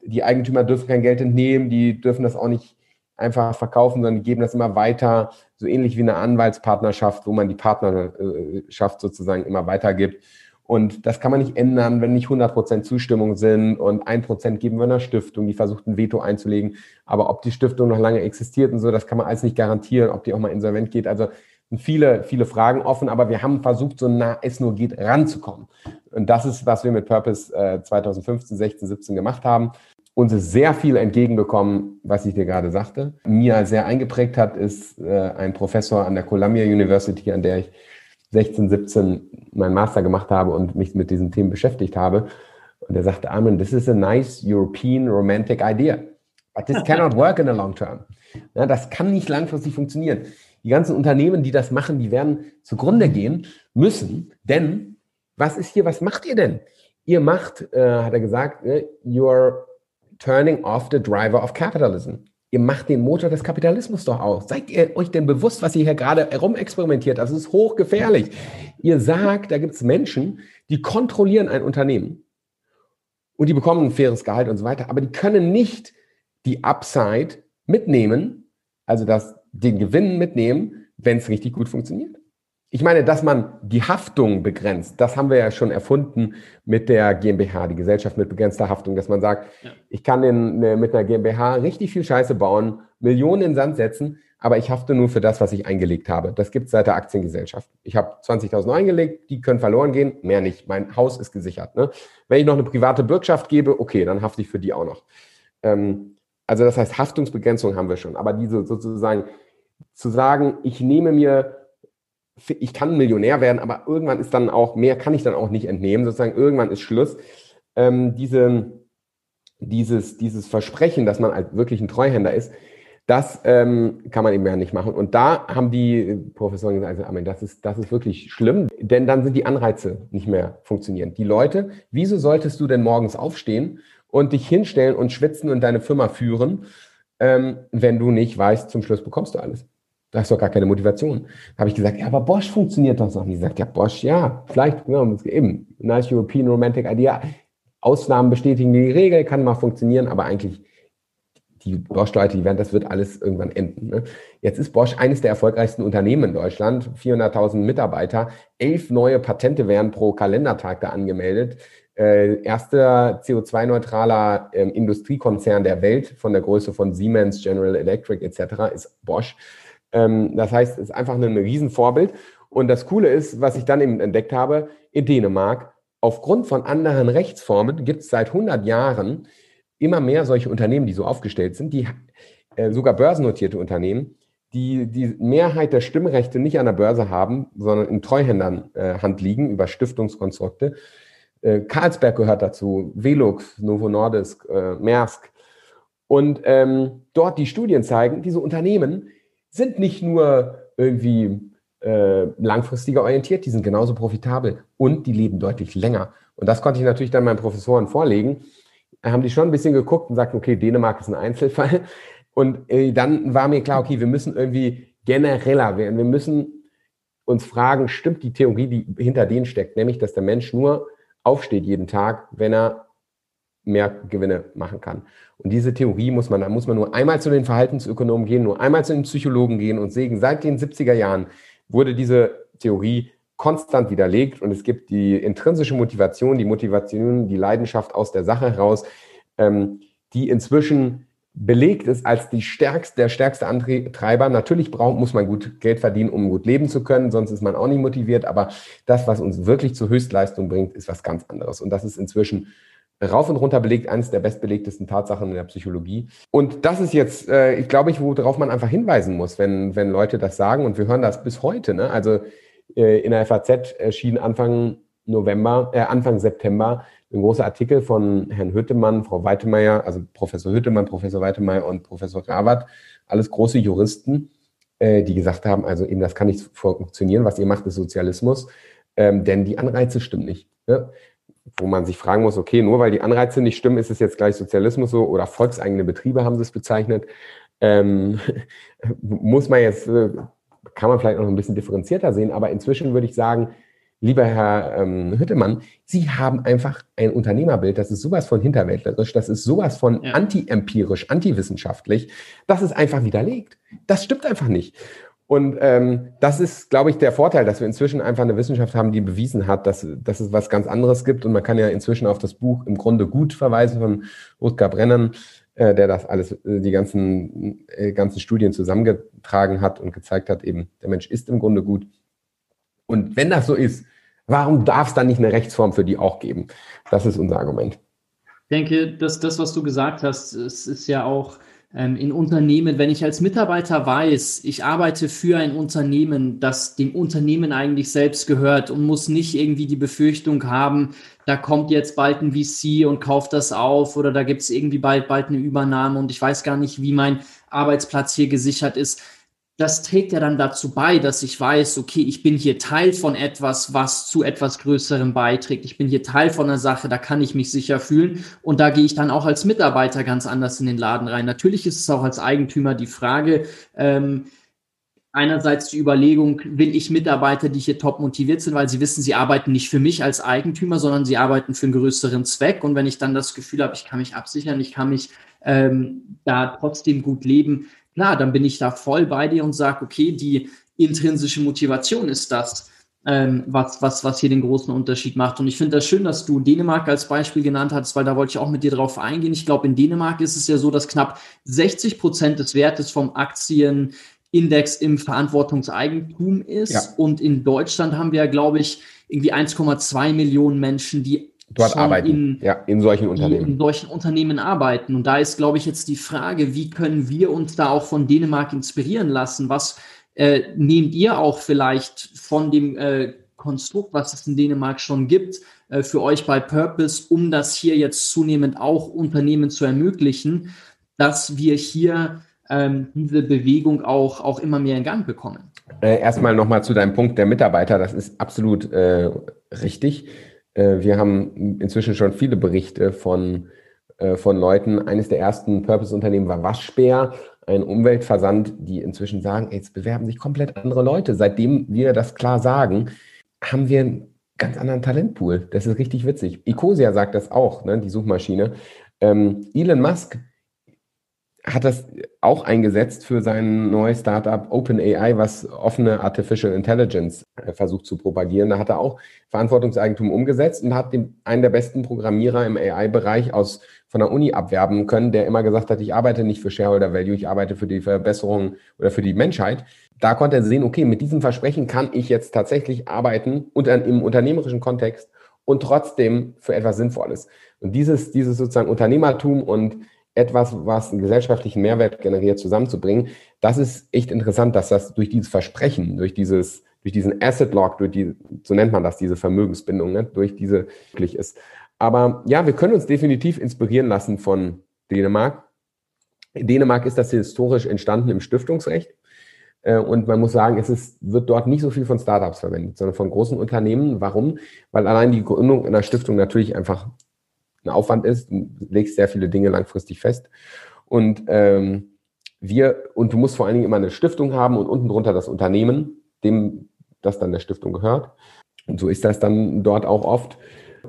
die Eigentümer dürfen kein Geld entnehmen, die dürfen das auch nicht einfach verkaufen, sondern geben das immer weiter, so ähnlich wie eine Anwaltspartnerschaft, wo man die Partnerschaft sozusagen immer weitergibt. Und das kann man nicht ändern, wenn nicht 100% Zustimmung sind und 1% geben wir einer Stiftung, die versucht ein Veto einzulegen. Aber ob die Stiftung noch lange existiert und so, das kann man alles nicht garantieren, ob die auch mal insolvent geht. Also viele, viele Fragen offen, aber wir haben versucht, so nah es nur geht, ranzukommen. Und das ist, was wir mit Purpose äh, 2015, 16, 17 gemacht haben. Uns ist sehr viel entgegengekommen, was ich dir gerade sagte. Mir sehr eingeprägt hat, ist äh, ein Professor an der Columbia University, an der ich 16, 17 meinen Master gemacht habe und mich mit diesen Themen beschäftigt habe. Und er sagte, Armin, this is a nice European romantic idea. But this cannot work in the long term. Ja, das kann nicht langfristig funktionieren die ganzen Unternehmen, die das machen, die werden zugrunde gehen müssen. Denn was ist hier, was macht ihr denn? Ihr macht, äh, hat er gesagt, äh, you're turning off the driver of capitalism. Ihr macht den Motor des Kapitalismus doch aus. Seid ihr euch denn bewusst, was ihr hier gerade herumexperimentiert? Das ist hochgefährlich. Ihr sagt, da gibt es Menschen, die kontrollieren ein Unternehmen und die bekommen ein faires Gehalt und so weiter, aber die können nicht die Upside mitnehmen, also das, den Gewinn mitnehmen, wenn es richtig gut funktioniert. Ich meine, dass man die Haftung begrenzt, das haben wir ja schon erfunden mit der GmbH, die Gesellschaft mit begrenzter Haftung, dass man sagt, ja. ich kann in, ne, mit einer GmbH richtig viel Scheiße bauen, Millionen in Sand setzen, aber ich hafte nur für das, was ich eingelegt habe. Das gibt es seit der Aktiengesellschaft. Ich habe 20.000 eingelegt, die können verloren gehen, mehr nicht. Mein Haus ist gesichert. Ne? Wenn ich noch eine private Bürgschaft gebe, okay, dann hafte ich für die auch noch. Ähm, also das heißt, Haftungsbegrenzung haben wir schon. Aber diese sozusagen zu sagen, ich nehme mir ich kann Millionär werden, aber irgendwann ist dann auch, mehr kann ich dann auch nicht entnehmen, sozusagen, irgendwann ist Schluss. Ähm, diese, dieses, dieses Versprechen, dass man halt wirklich ein Treuhänder ist, das ähm, kann man eben ja nicht machen. Und da haben die Professoren gesagt, also, das ist, das ist wirklich schlimm, denn dann sind die Anreize nicht mehr funktionieren. Die Leute, wieso solltest du denn morgens aufstehen und dich hinstellen und schwitzen und deine Firma führen, ähm, wenn du nicht weißt, zum Schluss bekommst du alles? Da du doch gar keine Motivation. Habe ich gesagt, ja, aber Bosch funktioniert doch noch. Und die sagt, ja, Bosch, ja, vielleicht, ja, eben, nice European Romantic Idea. Ausnahmen bestätigen die Regel, kann mal funktionieren, aber eigentlich die Bosch-Leute, die werden, das wird alles irgendwann enden. Ne? Jetzt ist Bosch eines der erfolgreichsten Unternehmen in Deutschland, 400.000 Mitarbeiter, elf neue Patente werden pro Kalendertag da angemeldet. Äh, erster CO2-neutraler äh, Industriekonzern der Welt von der Größe von Siemens, General Electric etc. ist Bosch. Ähm, das heißt, es ist einfach ein Riesenvorbild. Und das Coole ist, was ich dann eben entdeckt habe, in Dänemark, aufgrund von anderen Rechtsformen gibt es seit 100 Jahren immer mehr solche Unternehmen, die so aufgestellt sind, die äh, sogar börsennotierte Unternehmen, die die Mehrheit der Stimmrechte nicht an der Börse haben, sondern in Treuhändern äh, Hand liegen über Stiftungskonstrukte. Äh, Carlsberg gehört dazu, Velux, Novo Nordisk, äh, Maersk. Und ähm, dort die Studien zeigen, diese Unternehmen sind nicht nur irgendwie äh, langfristiger orientiert, die sind genauso profitabel und die leben deutlich länger. Und das konnte ich natürlich dann meinen Professoren vorlegen. Da haben die schon ein bisschen geguckt und sagten, okay, Dänemark ist ein Einzelfall. Und äh, dann war mir klar, okay, wir müssen irgendwie genereller werden. Wir müssen uns fragen, stimmt die Theorie, die hinter denen steckt, nämlich, dass der Mensch nur aufsteht jeden Tag, wenn er mehr Gewinne machen kann. Und diese Theorie muss man, da muss man nur einmal zu den Verhaltensökonomen gehen, nur einmal zu den Psychologen gehen und sehen, seit den 70er Jahren wurde diese Theorie konstant widerlegt und es gibt die intrinsische Motivation, die Motivation, die Leidenschaft aus der Sache heraus, ähm, die inzwischen belegt ist als die stärkste, der stärkste Antreiber. Natürlich braucht, muss man gut Geld verdienen, um gut leben zu können, sonst ist man auch nicht motiviert. Aber das, was uns wirklich zur Höchstleistung bringt, ist was ganz anderes. Und das ist inzwischen rauf und runter belegt, eines der bestbelegtesten Tatsachen in der Psychologie. Und das ist jetzt, äh, ich glaube ich, worauf man einfach hinweisen muss, wenn, wenn Leute das sagen. Und wir hören das bis heute. Ne? Also äh, in der FAZ erschien Anfang November, äh, Anfang September ein großer Artikel von Herrn Hüttemann, Frau Weitemeyer, also Professor Hüttemann, Professor Weitemeyer und Professor Rawat, alles große Juristen, äh, die gesagt haben, also eben das kann nicht funktionieren, was ihr macht, ist Sozialismus, ähm, denn die Anreize stimmen nicht. Ne? Wo man sich fragen muss, okay, nur weil die Anreize nicht stimmen, ist es jetzt gleich Sozialismus so oder volkseigene Betriebe haben sie es bezeichnet. Ähm, muss man jetzt, äh, kann man vielleicht noch ein bisschen differenzierter sehen, aber inzwischen würde ich sagen, lieber Herr ähm, Hüttemann, Sie haben einfach ein Unternehmerbild, das ist sowas von hinterwäldlerisch, das ist sowas von ja. anti-empirisch, antiwissenschaftlich, das ist einfach widerlegt. Das stimmt einfach nicht. Und ähm, das ist, glaube ich, der Vorteil, dass wir inzwischen einfach eine Wissenschaft haben, die bewiesen hat, dass, dass es was ganz anderes gibt. Und man kann ja inzwischen auf das Buch im Grunde gut verweisen von Rutger Brennern, äh, der das alles, äh, die ganzen, äh, ganzen Studien zusammengetragen hat und gezeigt hat, eben, der Mensch ist im Grunde gut. Und wenn das so ist, warum darf es dann nicht eine Rechtsform für die auch geben? Das ist unser Argument. Ich denke, dass das, was du gesagt hast, es ist ja auch in Unternehmen, wenn ich als Mitarbeiter weiß, ich arbeite für ein Unternehmen, das dem Unternehmen eigentlich selbst gehört und muss nicht irgendwie die Befürchtung haben, da kommt jetzt bald ein VC und kauft das auf oder da gibt es irgendwie bald, bald eine Übernahme und ich weiß gar nicht, wie mein Arbeitsplatz hier gesichert ist. Das trägt ja dann dazu bei, dass ich weiß, okay, ich bin hier Teil von etwas, was zu etwas Größerem beiträgt. Ich bin hier Teil von einer Sache, da kann ich mich sicher fühlen. Und da gehe ich dann auch als Mitarbeiter ganz anders in den Laden rein. Natürlich ist es auch als Eigentümer die Frage, ähm, einerseits die Überlegung, will ich Mitarbeiter, die hier top motiviert sind, weil sie wissen, sie arbeiten nicht für mich als Eigentümer, sondern sie arbeiten für einen größeren Zweck. Und wenn ich dann das Gefühl habe, ich kann mich absichern, ich kann mich ähm, da trotzdem gut leben, klar, dann bin ich da voll bei dir und sage, okay, die intrinsische Motivation ist das, ähm, was, was, was hier den großen Unterschied macht. Und ich finde das schön, dass du Dänemark als Beispiel genannt hast, weil da wollte ich auch mit dir drauf eingehen. Ich glaube, in Dänemark ist es ja so, dass knapp 60 Prozent des Wertes vom Aktienindex im Verantwortungseigentum ist. Ja. Und in Deutschland haben wir, glaube ich, irgendwie 1,2 Millionen Menschen, die dort arbeiten, in, ja, in solchen Unternehmen. In solchen Unternehmen arbeiten. Und da ist, glaube ich, jetzt die Frage, wie können wir uns da auch von Dänemark inspirieren lassen? Was äh, nehmt ihr auch vielleicht von dem äh, Konstrukt, was es in Dänemark schon gibt, äh, für euch bei Purpose, um das hier jetzt zunehmend auch Unternehmen zu ermöglichen, dass wir hier ähm, diese Bewegung auch, auch immer mehr in Gang bekommen? Äh, erstmal nochmal zu deinem Punkt der Mitarbeiter, das ist absolut äh, richtig. Äh, wir haben inzwischen schon viele Berichte von, äh, von Leuten. Eines der ersten Purpose-Unternehmen war Waschbär, ein Umweltversand, die inzwischen sagen, jetzt bewerben sich komplett andere Leute. Seitdem wir das klar sagen, haben wir einen ganz anderen Talentpool. Das ist richtig witzig. Ecosia sagt das auch, ne, die Suchmaschine. Ähm, Elon Musk hat das auch eingesetzt für sein neues Startup OpenAI, was offene Artificial Intelligence äh, versucht zu propagieren. Da hat er auch Verantwortungseigentum umgesetzt und hat den, einen der besten Programmierer im AI-Bereich aus von der Uni abwerben können, der immer gesagt hat, ich arbeite nicht für Shareholder Value, ich arbeite für die Verbesserung oder für die Menschheit. Da konnte er sehen, okay, mit diesem Versprechen kann ich jetzt tatsächlich arbeiten und im unternehmerischen Kontext und trotzdem für etwas Sinnvolles. Und dieses, dieses sozusagen Unternehmertum und etwas, was einen gesellschaftlichen Mehrwert generiert, zusammenzubringen. Das ist echt interessant, dass das durch dieses Versprechen, durch dieses, durch diesen Asset Lock, durch die, so nennt man das, diese Vermögensbindung, ne, durch diese wirklich ist. Aber ja, wir können uns definitiv inspirieren lassen von Dänemark. In Dänemark ist das historisch entstanden im Stiftungsrecht. Äh, und man muss sagen, es ist, wird dort nicht so viel von Startups verwendet, sondern von großen Unternehmen. Warum? Weil allein die Gründung einer Stiftung natürlich einfach ein Aufwand ist. Du legst sehr viele Dinge langfristig fest. Und ähm, wir, und du musst vor allen Dingen immer eine Stiftung haben und unten drunter das Unternehmen, dem das dann der Stiftung gehört. Und so ist das dann dort auch oft.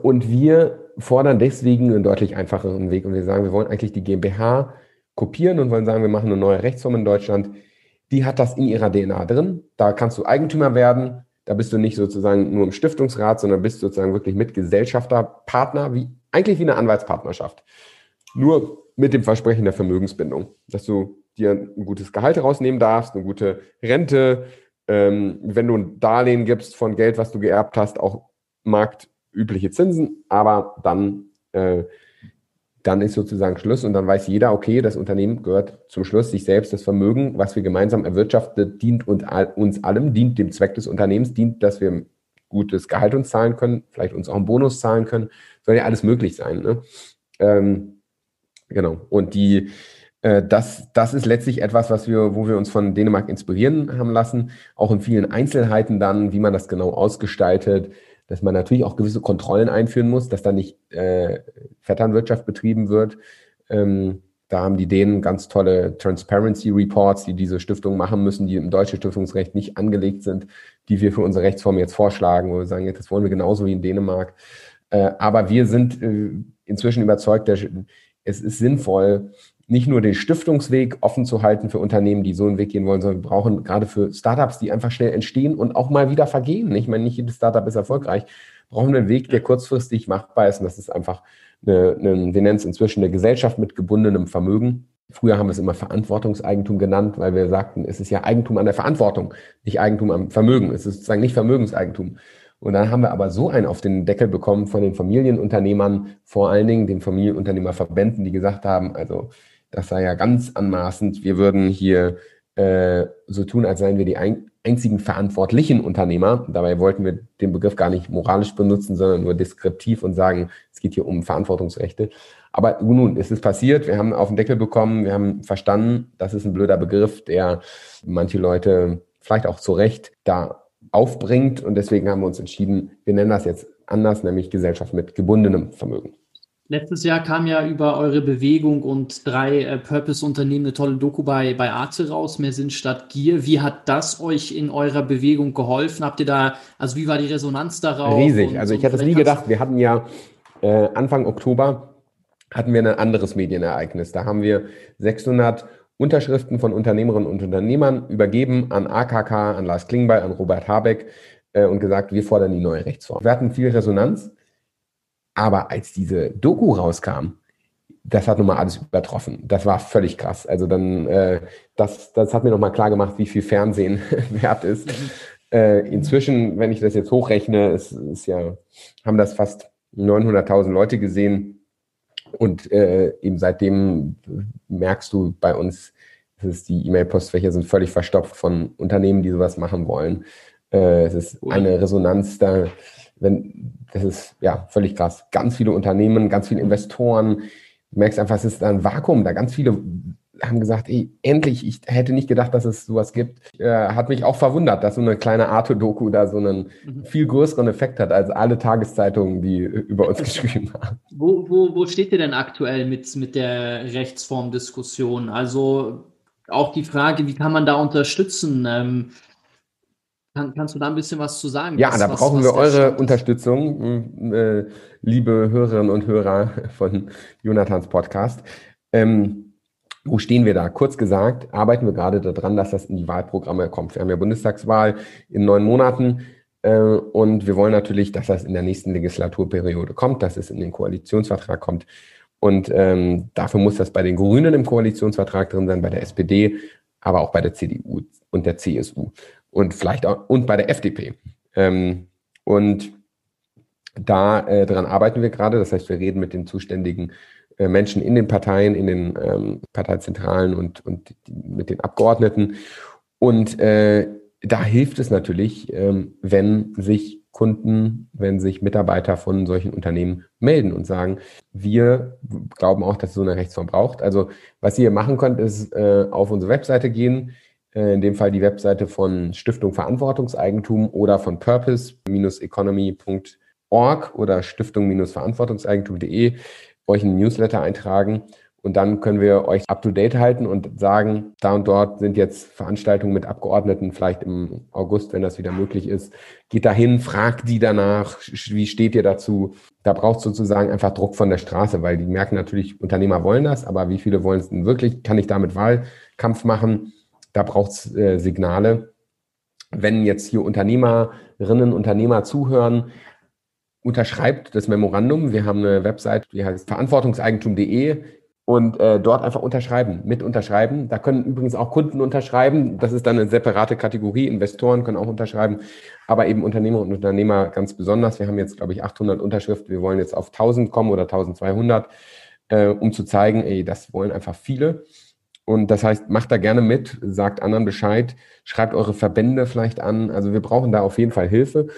Und wir fordern deswegen einen deutlich einfacheren Weg. Und wir sagen, wir wollen eigentlich die GmbH kopieren und wollen sagen, wir machen eine neue Rechtsform in Deutschland. Die hat das in ihrer DNA drin. Da kannst du Eigentümer werden. Da bist du nicht sozusagen nur im Stiftungsrat, sondern bist sozusagen wirklich Mitgesellschafter, Partner, wie eigentlich wie eine Anwaltspartnerschaft. Nur mit dem Versprechen der Vermögensbindung, dass du dir ein gutes Gehalt rausnehmen darfst, eine gute Rente, ähm, wenn du ein Darlehen gibst von Geld, was du geerbt hast, auch marktübliche Zinsen, aber dann, äh, dann ist sozusagen Schluss und dann weiß jeder, okay, das Unternehmen gehört zum Schluss sich selbst, das Vermögen, was wir gemeinsam erwirtschaftet, dient und uns allem, dient dem Zweck des Unternehmens, dient, dass wir gutes Gehalt uns zahlen können, vielleicht uns auch einen Bonus zahlen können, soll ja alles möglich sein. Ne? Ähm, genau. Und die, äh, das, das ist letztlich etwas, was wir, wo wir uns von Dänemark inspirieren haben lassen, auch in vielen Einzelheiten dann, wie man das genau ausgestaltet, dass man natürlich auch gewisse Kontrollen einführen muss, dass da nicht äh, Vetternwirtschaft betrieben wird. Ähm, da haben die Dänen ganz tolle Transparency Reports, die diese Stiftung machen müssen, die im deutschen Stiftungsrecht nicht angelegt sind, die wir für unsere Rechtsform jetzt vorschlagen, wo wir sagen, das wollen wir genauso wie in Dänemark. Äh, aber wir sind äh, inzwischen überzeugt, es ist sinnvoll, nicht nur den Stiftungsweg offen zu halten für Unternehmen, die so einen Weg gehen wollen, sondern wir brauchen gerade für Startups, die einfach schnell entstehen und auch mal wieder vergehen. Ich meine, nicht jedes Startup ist erfolgreich. Brauchen wir einen Weg, der kurzfristig machbar ist. Und das ist einfach eine, eine wir nennen es inzwischen eine Gesellschaft mit gebundenem Vermögen. Früher haben wir es immer Verantwortungseigentum genannt, weil wir sagten, es ist ja Eigentum an der Verantwortung, nicht Eigentum am Vermögen. Es ist sozusagen nicht Vermögenseigentum. Und dann haben wir aber so einen auf den Deckel bekommen von den Familienunternehmern, vor allen Dingen den Familienunternehmerverbänden, die gesagt haben, also das sei ja ganz anmaßend, wir würden hier äh, so tun, als seien wir die ein, einzigen verantwortlichen Unternehmer. Dabei wollten wir den Begriff gar nicht moralisch benutzen, sondern nur deskriptiv und sagen, es geht hier um Verantwortungsrechte. Aber nun, es ist passiert, wir haben auf den Deckel bekommen, wir haben verstanden, das ist ein blöder Begriff, der manche Leute vielleicht auch zu Recht da aufbringt. Und deswegen haben wir uns entschieden, wir nennen das jetzt anders, nämlich Gesellschaft mit gebundenem Vermögen. Letztes Jahr kam ja über eure Bewegung und drei äh, Purpose-Unternehmen eine tolle Doku bei, bei Arte raus, Mehr Sinn statt Gier. Wie hat das euch in eurer Bewegung geholfen? Habt ihr da, also wie war die Resonanz darauf? Riesig. also ich hätte es nie gedacht. Wir hatten ja äh, Anfang Oktober hatten wir ein anderes Medienereignis. Da haben wir 600 Unterschriften von Unternehmerinnen und Unternehmern übergeben an AKK, an Lars Klingbeil, an Robert Habeck äh, und gesagt, wir fordern die neue Rechtsform. Wir hatten viel Resonanz. Aber als diese Doku rauskam, das hat nochmal alles übertroffen. Das war völlig krass. Also dann, äh, das, das hat mir nochmal klar gemacht, wie viel Fernsehen wert ist. Äh, inzwischen, wenn ich das jetzt hochrechne, ist, ist ja, haben das fast 900.000 Leute gesehen. Und äh, eben seitdem merkst du bei uns, ist die E-Mail-Postfächer sind völlig verstopft von Unternehmen, die sowas machen wollen. Äh, es ist eine Resonanz da wenn, das ist ja völlig krass. Ganz viele Unternehmen, ganz viele Investoren. Du merkst einfach, es ist ein Vakuum. Da ganz viele haben gesagt, ey, endlich, ich hätte nicht gedacht, dass es sowas gibt. Äh, hat mich auch verwundert, dass so eine kleine Arte-Doku da so einen mhm. viel größeren Effekt hat als alle Tageszeitungen, die über uns geschrieben haben. Wo, wo, wo steht ihr denn aktuell mit, mit der Rechtsformdiskussion? Also auch die Frage, wie kann man da unterstützen? Ähm, kann, kannst du da ein bisschen was zu sagen? Ja, was, da brauchen was, wir eure Unterstützung, äh, liebe Hörerinnen und Hörer von Jonathans Podcast. Ähm, wo stehen wir da? Kurz gesagt, arbeiten wir gerade daran, dass das in die Wahlprogramme kommt. Wir haben ja Bundestagswahl in neun Monaten äh, und wir wollen natürlich, dass das in der nächsten Legislaturperiode kommt, dass es in den Koalitionsvertrag kommt. Und ähm, dafür muss das bei den Grünen im Koalitionsvertrag drin sein, bei der SPD, aber auch bei der CDU und der CSU und vielleicht auch und bei der FDP. Ähm, und da äh, daran arbeiten wir gerade. Das heißt, wir reden mit den zuständigen äh, Menschen in den Parteien, in den ähm, Parteizentralen und, und die, mit den Abgeordneten. Und äh, da hilft es natürlich, ähm, wenn sich Kunden, wenn sich Mitarbeiter von solchen Unternehmen melden und sagen, wir glauben auch, dass es so eine Rechtsform braucht. Also was ihr machen könnt, ist äh, auf unsere Webseite gehen, in dem Fall die Webseite von Stiftung Verantwortungseigentum oder von purpose-economy.org oder stiftung-verantwortungseigentum.de euch einen Newsletter eintragen und dann können wir euch up-to-date halten und sagen, da und dort sind jetzt Veranstaltungen mit Abgeordneten, vielleicht im August, wenn das wieder möglich ist. Geht dahin, fragt die danach, wie steht ihr dazu? Da braucht sozusagen einfach Druck von der Straße, weil die merken natürlich, Unternehmer wollen das, aber wie viele wollen es denn wirklich? Kann ich damit Wahlkampf machen? Da braucht es äh, Signale. Wenn jetzt hier Unternehmerinnen, Unternehmer zuhören, unterschreibt das Memorandum. Wir haben eine Website, die heißt verantwortungseigentum.de und äh, dort einfach unterschreiben, mit unterschreiben. Da können übrigens auch Kunden unterschreiben. Das ist dann eine separate Kategorie. Investoren können auch unterschreiben, aber eben Unternehmer und Unternehmer ganz besonders. Wir haben jetzt, glaube ich, 800 Unterschriften. Wir wollen jetzt auf 1000 kommen oder 1200, äh, um zu zeigen, ey, das wollen einfach viele. Und das heißt, macht da gerne mit, sagt anderen Bescheid, schreibt eure Verbände vielleicht an. Also wir brauchen da auf jeden Fall Hilfe.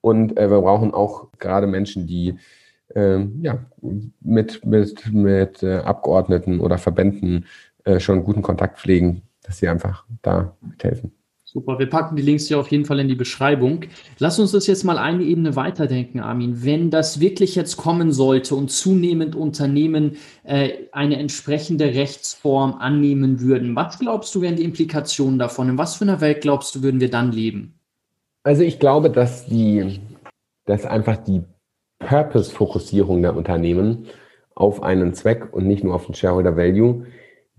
Und äh, wir brauchen auch gerade Menschen, die äh, ja, mit, mit, mit äh, Abgeordneten oder Verbänden äh, schon guten Kontakt pflegen, dass sie einfach da mithelfen. Super, wir packen die Links hier auf jeden Fall in die Beschreibung. Lass uns das jetzt mal eine Ebene weiterdenken, Armin. Wenn das wirklich jetzt kommen sollte und zunehmend Unternehmen äh, eine entsprechende Rechtsform annehmen würden, was glaubst du wären die Implikationen davon? In was für einer Welt glaubst du, würden wir dann leben? Also ich glaube, dass die, dass einfach die Purpose-Fokussierung der Unternehmen auf einen Zweck und nicht nur auf den Shareholder Value,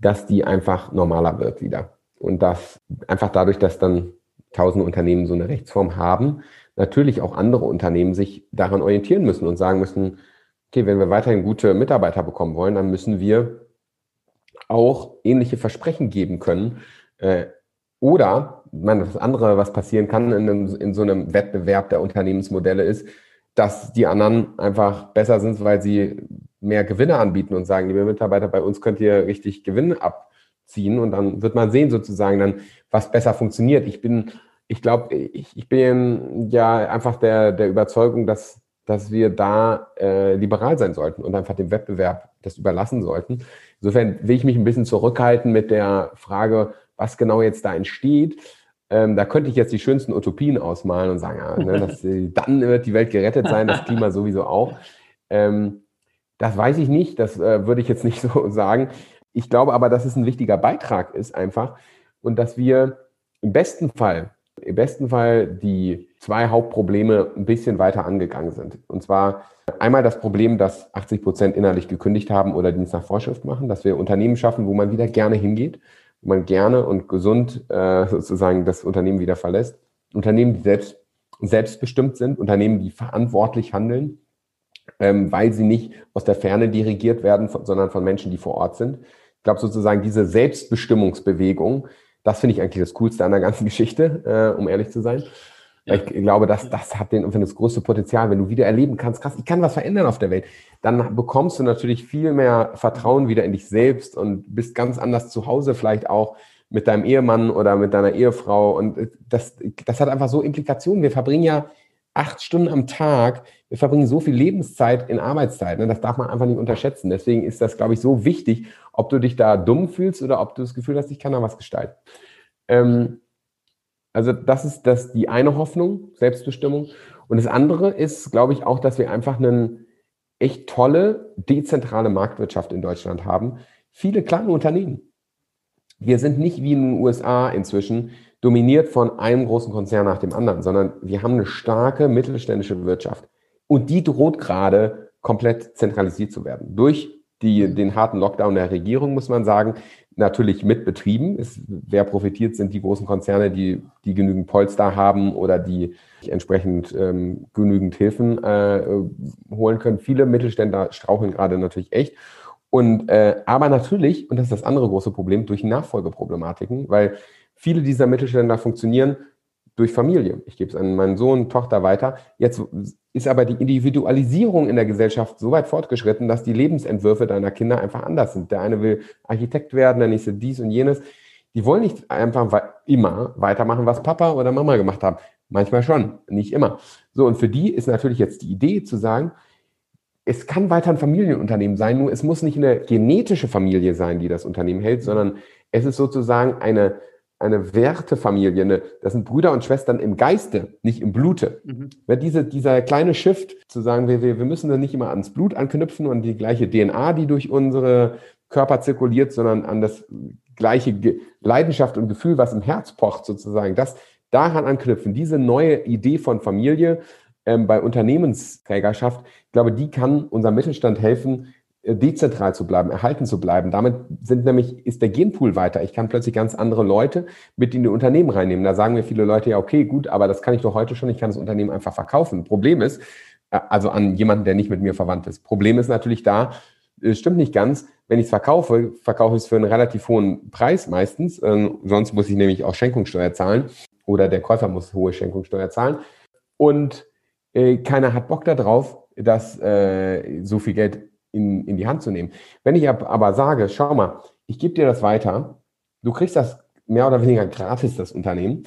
dass die einfach normaler wird wieder. Und dass einfach dadurch, dass dann tausende Unternehmen so eine Rechtsform haben, natürlich auch andere Unternehmen sich daran orientieren müssen und sagen müssen, okay, wenn wir weiterhin gute Mitarbeiter bekommen wollen, dann müssen wir auch ähnliche Versprechen geben können. Äh, oder, ich meine, das andere, was passieren kann in, einem, in so einem Wettbewerb der Unternehmensmodelle ist, dass die anderen einfach besser sind, weil sie mehr Gewinne anbieten und sagen, liebe Mitarbeiter, bei uns könnt ihr richtig Gewinn ab ziehen und dann wird man sehen sozusagen dann, was besser funktioniert. Ich bin, ich glaube, ich, ich bin ja einfach der, der Überzeugung, dass, dass wir da äh, liberal sein sollten und einfach dem Wettbewerb das überlassen sollten. Insofern will ich mich ein bisschen zurückhalten mit der Frage, was genau jetzt da entsteht. Ähm, da könnte ich jetzt die schönsten Utopien ausmalen und sagen, ja, ne, dass, dann wird die Welt gerettet sein, das Klima sowieso auch. Ähm, das weiß ich nicht, das äh, würde ich jetzt nicht so sagen. Ich glaube aber, dass es ein wichtiger Beitrag ist einfach und dass wir im besten Fall, im besten Fall die zwei Hauptprobleme ein bisschen weiter angegangen sind. Und zwar einmal das Problem, dass 80 Prozent innerlich gekündigt haben oder Dienst nach Vorschrift machen, dass wir Unternehmen schaffen, wo man wieder gerne hingeht, wo man gerne und gesund äh, sozusagen das Unternehmen wieder verlässt. Unternehmen, die selbst, selbstbestimmt sind, Unternehmen, die verantwortlich handeln ähm, weil sie nicht aus der Ferne dirigiert werden, von, sondern von Menschen, die vor Ort sind. Ich glaube sozusagen diese Selbstbestimmungsbewegung, das finde ich eigentlich das Coolste an der ganzen Geschichte, äh, um ehrlich zu sein. Ja. Ich glaube, dass das hat den, das größte Potenzial, wenn du wieder erleben kannst, krass, ich kann was verändern auf der Welt, dann bekommst du natürlich viel mehr Vertrauen wieder in dich selbst und bist ganz anders zu Hause vielleicht auch mit deinem Ehemann oder mit deiner Ehefrau und das, das hat einfach so Implikationen. Wir verbringen ja acht Stunden am Tag, wir verbringen so viel Lebenszeit in Arbeitszeit. Ne? Das darf man einfach nicht unterschätzen. Deswegen ist das, glaube ich, so wichtig, ob du dich da dumm fühlst oder ob du das Gefühl hast, ich kann da was gestalten. Ähm, also das ist das die eine Hoffnung, Selbstbestimmung. Und das andere ist, glaube ich, auch, dass wir einfach eine echt tolle, dezentrale Marktwirtschaft in Deutschland haben. Viele kleine Unternehmen. Wir sind nicht wie in den USA inzwischen, dominiert von einem großen Konzern nach dem anderen, sondern wir haben eine starke mittelständische Wirtschaft. Und die droht gerade komplett zentralisiert zu werden. Durch die, den harten Lockdown der Regierung, muss man sagen, natürlich mit Betrieben. Es, wer profitiert, sind die großen Konzerne, die, die genügend Polster haben oder die entsprechend ähm, genügend Hilfen äh, holen können. Viele Mittelständler straucheln gerade natürlich echt. Und äh, aber natürlich, und das ist das andere große Problem, durch Nachfolgeproblematiken, weil Viele dieser Mittelständler funktionieren durch Familie. Ich gebe es an meinen Sohn, Tochter weiter. Jetzt ist aber die Individualisierung in der Gesellschaft so weit fortgeschritten, dass die Lebensentwürfe deiner Kinder einfach anders sind. Der eine will Architekt werden, der nächste dies und jenes. Die wollen nicht einfach immer weitermachen, was Papa oder Mama gemacht haben. Manchmal schon, nicht immer. So, und für die ist natürlich jetzt die Idee zu sagen, es kann weiter ein Familienunternehmen sein, nur es muss nicht eine genetische Familie sein, die das Unternehmen hält, sondern es ist sozusagen eine eine Wertefamilie, eine, das sind Brüder und Schwestern im Geiste, nicht im Blute. Mhm. Diese, dieser kleine Shift zu sagen, wir, wir müssen da nicht immer ans Blut anknüpfen und die gleiche DNA, die durch unsere Körper zirkuliert, sondern an das gleiche Ge Leidenschaft und Gefühl, was im Herz pocht sozusagen, das daran anknüpfen, diese neue Idee von Familie ähm, bei Unternehmensträgerschaft, ich glaube, die kann unserem Mittelstand helfen, dezentral zu bleiben, erhalten zu bleiben. Damit sind nämlich, ist der Genpool weiter. Ich kann plötzlich ganz andere Leute mit in die Unternehmen reinnehmen. Da sagen mir viele Leute, ja, okay, gut, aber das kann ich doch heute schon, ich kann das Unternehmen einfach verkaufen. Problem ist, äh, also an jemanden, der nicht mit mir verwandt ist. Problem ist natürlich da, es stimmt nicht ganz, wenn ich es verkaufe, verkaufe ich es für einen relativ hohen Preis meistens. Ähm, sonst muss ich nämlich auch Schenkungssteuer zahlen oder der Käufer muss hohe Schenkungssteuer zahlen. Und äh, keiner hat Bock darauf, dass äh, so viel Geld in, in die Hand zu nehmen. Wenn ich aber sage, schau mal, ich gebe dir das weiter, du kriegst das mehr oder weniger gratis, das Unternehmen,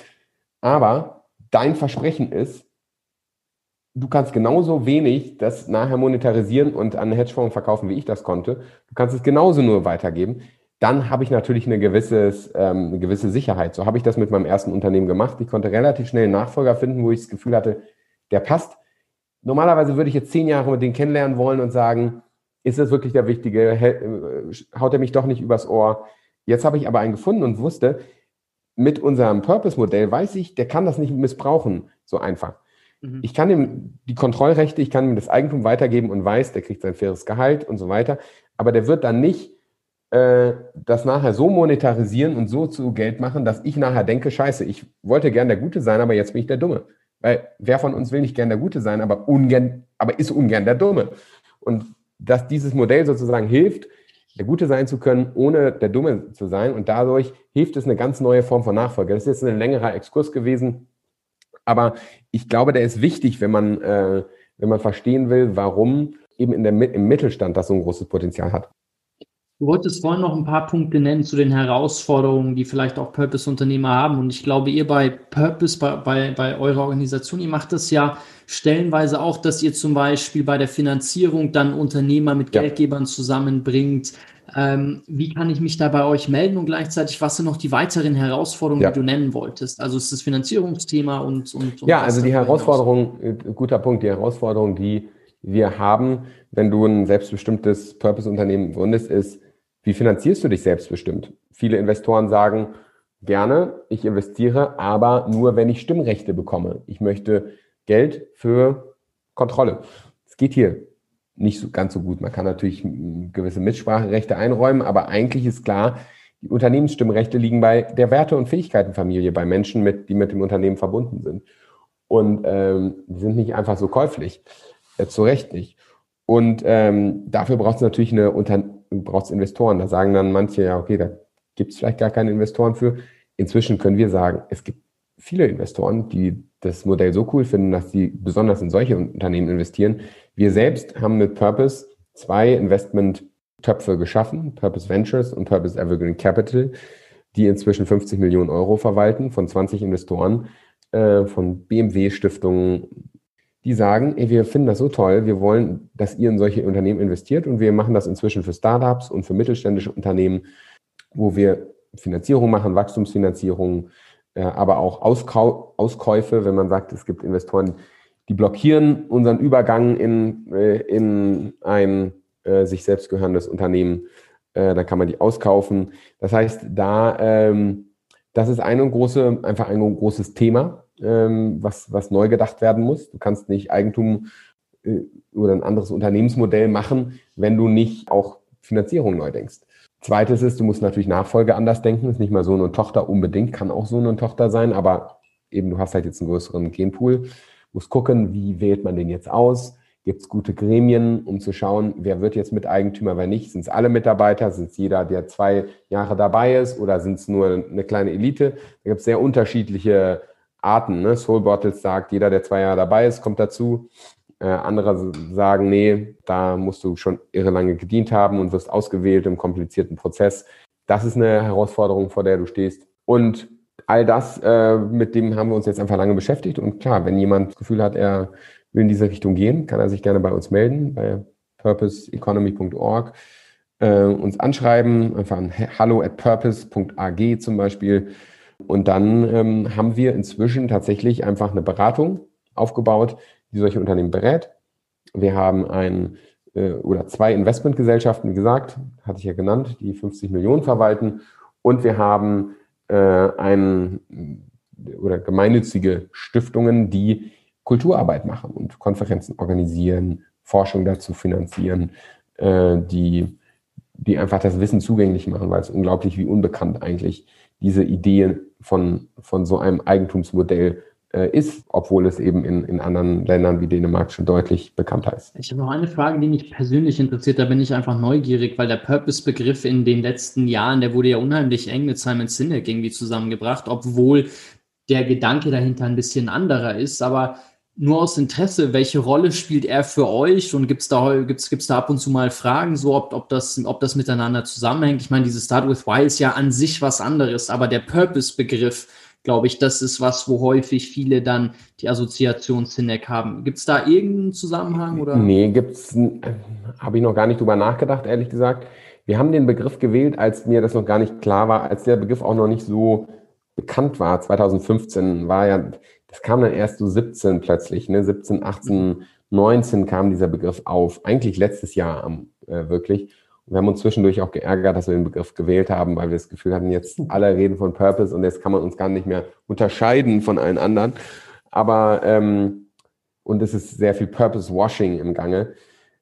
aber dein Versprechen ist, du kannst genauso wenig das nachher monetarisieren und an Hedgefonds verkaufen, wie ich das konnte. Du kannst es genauso nur weitergeben. Dann habe ich natürlich eine, gewisses, ähm, eine gewisse Sicherheit. So habe ich das mit meinem ersten Unternehmen gemacht. Ich konnte relativ schnell einen Nachfolger finden, wo ich das Gefühl hatte, der passt. Normalerweise würde ich jetzt zehn Jahre mit denen kennenlernen wollen und sagen, ist es wirklich der Wichtige? Äh, haut er mich doch nicht übers Ohr? Jetzt habe ich aber einen gefunden und wusste, mit unserem Purpose-Modell weiß ich, der kann das nicht missbrauchen, so einfach. Mhm. Ich kann ihm die Kontrollrechte, ich kann ihm das Eigentum weitergeben und weiß, der kriegt sein faires Gehalt und so weiter. Aber der wird dann nicht äh, das nachher so monetarisieren und so zu Geld machen, dass ich nachher denke, scheiße, ich wollte gern der Gute sein, aber jetzt bin ich der Dumme. Weil wer von uns will nicht gern der Gute sein, aber ungern, aber ist ungern der Dumme. Und dass dieses Modell sozusagen hilft, der Gute sein zu können, ohne der Dumme zu sein. Und dadurch hilft es eine ganz neue Form von Nachfolge. Das ist jetzt ein längerer Exkurs gewesen. Aber ich glaube, der ist wichtig, wenn man, äh, wenn man verstehen will, warum eben in der, im Mittelstand das so ein großes Potenzial hat. Du wolltest vorhin noch ein paar Punkte nennen zu den Herausforderungen, die vielleicht auch Purpose-Unternehmer haben. Und ich glaube, ihr bei Purpose, bei, bei, bei eurer Organisation, ihr macht das ja stellenweise auch, dass ihr zum Beispiel bei der Finanzierung dann Unternehmer mit ja. Geldgebern zusammenbringt. Ähm, wie kann ich mich da bei euch melden und gleichzeitig, was sind noch die weiteren Herausforderungen, ja. die du nennen wolltest? Also ist das Finanzierungsthema und, und, und Ja, also die Herausforderung, äh, guter Punkt, die Herausforderung, die wir haben, wenn du ein selbstbestimmtes Purpose-Unternehmen gründest, ist, wie finanzierst du dich selbstbestimmt? Viele Investoren sagen, gerne, ich investiere, aber nur, wenn ich Stimmrechte bekomme. Ich möchte Geld für Kontrolle. Es geht hier nicht so ganz so gut. Man kann natürlich gewisse Mitspracherechte einräumen, aber eigentlich ist klar, die Unternehmensstimmrechte liegen bei der Werte- und Fähigkeitenfamilie, bei Menschen, mit, die mit dem Unternehmen verbunden sind. Und ähm, die sind nicht einfach so käuflich. Äh, zu Recht nicht. Und ähm, dafür braucht es natürlich eine Unter braucht es Investoren. Da sagen dann manche, ja, okay, da gibt es vielleicht gar keine Investoren für. Inzwischen können wir sagen, es gibt viele Investoren, die das Modell so cool finden, dass sie besonders in solche Unternehmen investieren. Wir selbst haben mit Purpose zwei Investment-Töpfe geschaffen, Purpose Ventures und Purpose Evergreen Capital, die inzwischen 50 Millionen Euro verwalten von 20 Investoren, äh, von BMW-Stiftungen, die sagen, ey, wir finden das so toll, wir wollen, dass ihr in solche Unternehmen investiert und wir machen das inzwischen für Startups und für mittelständische Unternehmen, wo wir Finanzierung machen, Wachstumsfinanzierung, äh, aber auch Auskau Auskäufe, wenn man sagt, es gibt Investoren, die blockieren unseren Übergang in, äh, in ein äh, sich selbst gehörendes Unternehmen, äh, dann kann man die auskaufen. Das heißt, da ähm, das ist eine große, einfach ein großes Thema ähm, was, was neu gedacht werden muss. Du kannst nicht Eigentum äh, oder ein anderes Unternehmensmodell machen, wenn du nicht auch Finanzierung neu denkst. Zweites ist, du musst natürlich Nachfolge anders denken. ist nicht mal Sohn und Tochter unbedingt, kann auch Sohn und Tochter sein, aber eben du hast halt jetzt einen größeren Genpool. Musst gucken, wie wählt man den jetzt aus? Gibt es gute Gremien, um zu schauen, wer wird jetzt Miteigentümer, wer nicht? Sind es alle Mitarbeiter? Sind es jeder, der zwei Jahre dabei ist? Oder sind es nur eine kleine Elite? Da gibt es sehr unterschiedliche Arten. Ne? Soul Bottles sagt, jeder, der zwei Jahre dabei ist, kommt dazu. Äh, andere sagen, nee, da musst du schon irre lange gedient haben und wirst ausgewählt im komplizierten Prozess. Das ist eine Herausforderung, vor der du stehst. Und all das, äh, mit dem haben wir uns jetzt einfach lange beschäftigt. Und klar, wenn jemand das Gefühl hat, er will in diese Richtung gehen, kann er sich gerne bei uns melden, bei purposeeconomy.org, äh, uns anschreiben, einfach an hallo at purpose.ag zum Beispiel und dann ähm, haben wir inzwischen tatsächlich einfach eine Beratung aufgebaut, die solche Unternehmen berät. Wir haben ein äh, oder zwei Investmentgesellschaften, wie gesagt, hatte ich ja genannt, die 50 Millionen verwalten. Und wir haben äh, ein oder gemeinnützige Stiftungen, die Kulturarbeit machen und Konferenzen organisieren, Forschung dazu finanzieren, äh, die, die einfach das Wissen zugänglich machen, weil es unglaublich wie unbekannt eigentlich diese Idee von, von so einem Eigentumsmodell äh, ist, obwohl es eben in, in anderen Ländern wie Dänemark schon deutlich bekannter ist. Ich habe noch eine Frage, die mich persönlich interessiert. Da bin ich einfach neugierig, weil der Purpose-Begriff in den letzten Jahren, der wurde ja unheimlich eng mit Simon Sinek irgendwie zusammengebracht, obwohl der Gedanke dahinter ein bisschen anderer ist. Aber nur aus Interesse, welche Rolle spielt er für euch und gibt es da, gibt's, gibt's da ab und zu mal Fragen, so ob, ob, das, ob das miteinander zusammenhängt? Ich meine, dieses Start with Why ist ja an sich was anderes, aber der Purpose-Begriff, glaube ich, das ist was, wo häufig viele dann die Assoziation Cinec haben. Gibt es da irgendeinen Zusammenhang? Oder? Nee, gibt's, habe ich noch gar nicht drüber nachgedacht, ehrlich gesagt. Wir haben den Begriff gewählt, als mir das noch gar nicht klar war, als der Begriff auch noch nicht so bekannt war. 2015 war ja das kam dann erst so 17 plötzlich, ne? 17, 18, 19 kam dieser Begriff auf. Eigentlich letztes Jahr äh, wirklich. Und wir haben uns zwischendurch auch geärgert, dass wir den Begriff gewählt haben, weil wir das Gefühl hatten, jetzt hm. alle reden von Purpose und jetzt kann man uns gar nicht mehr unterscheiden von allen anderen. Aber ähm, und es ist sehr viel Purpose Washing im Gange.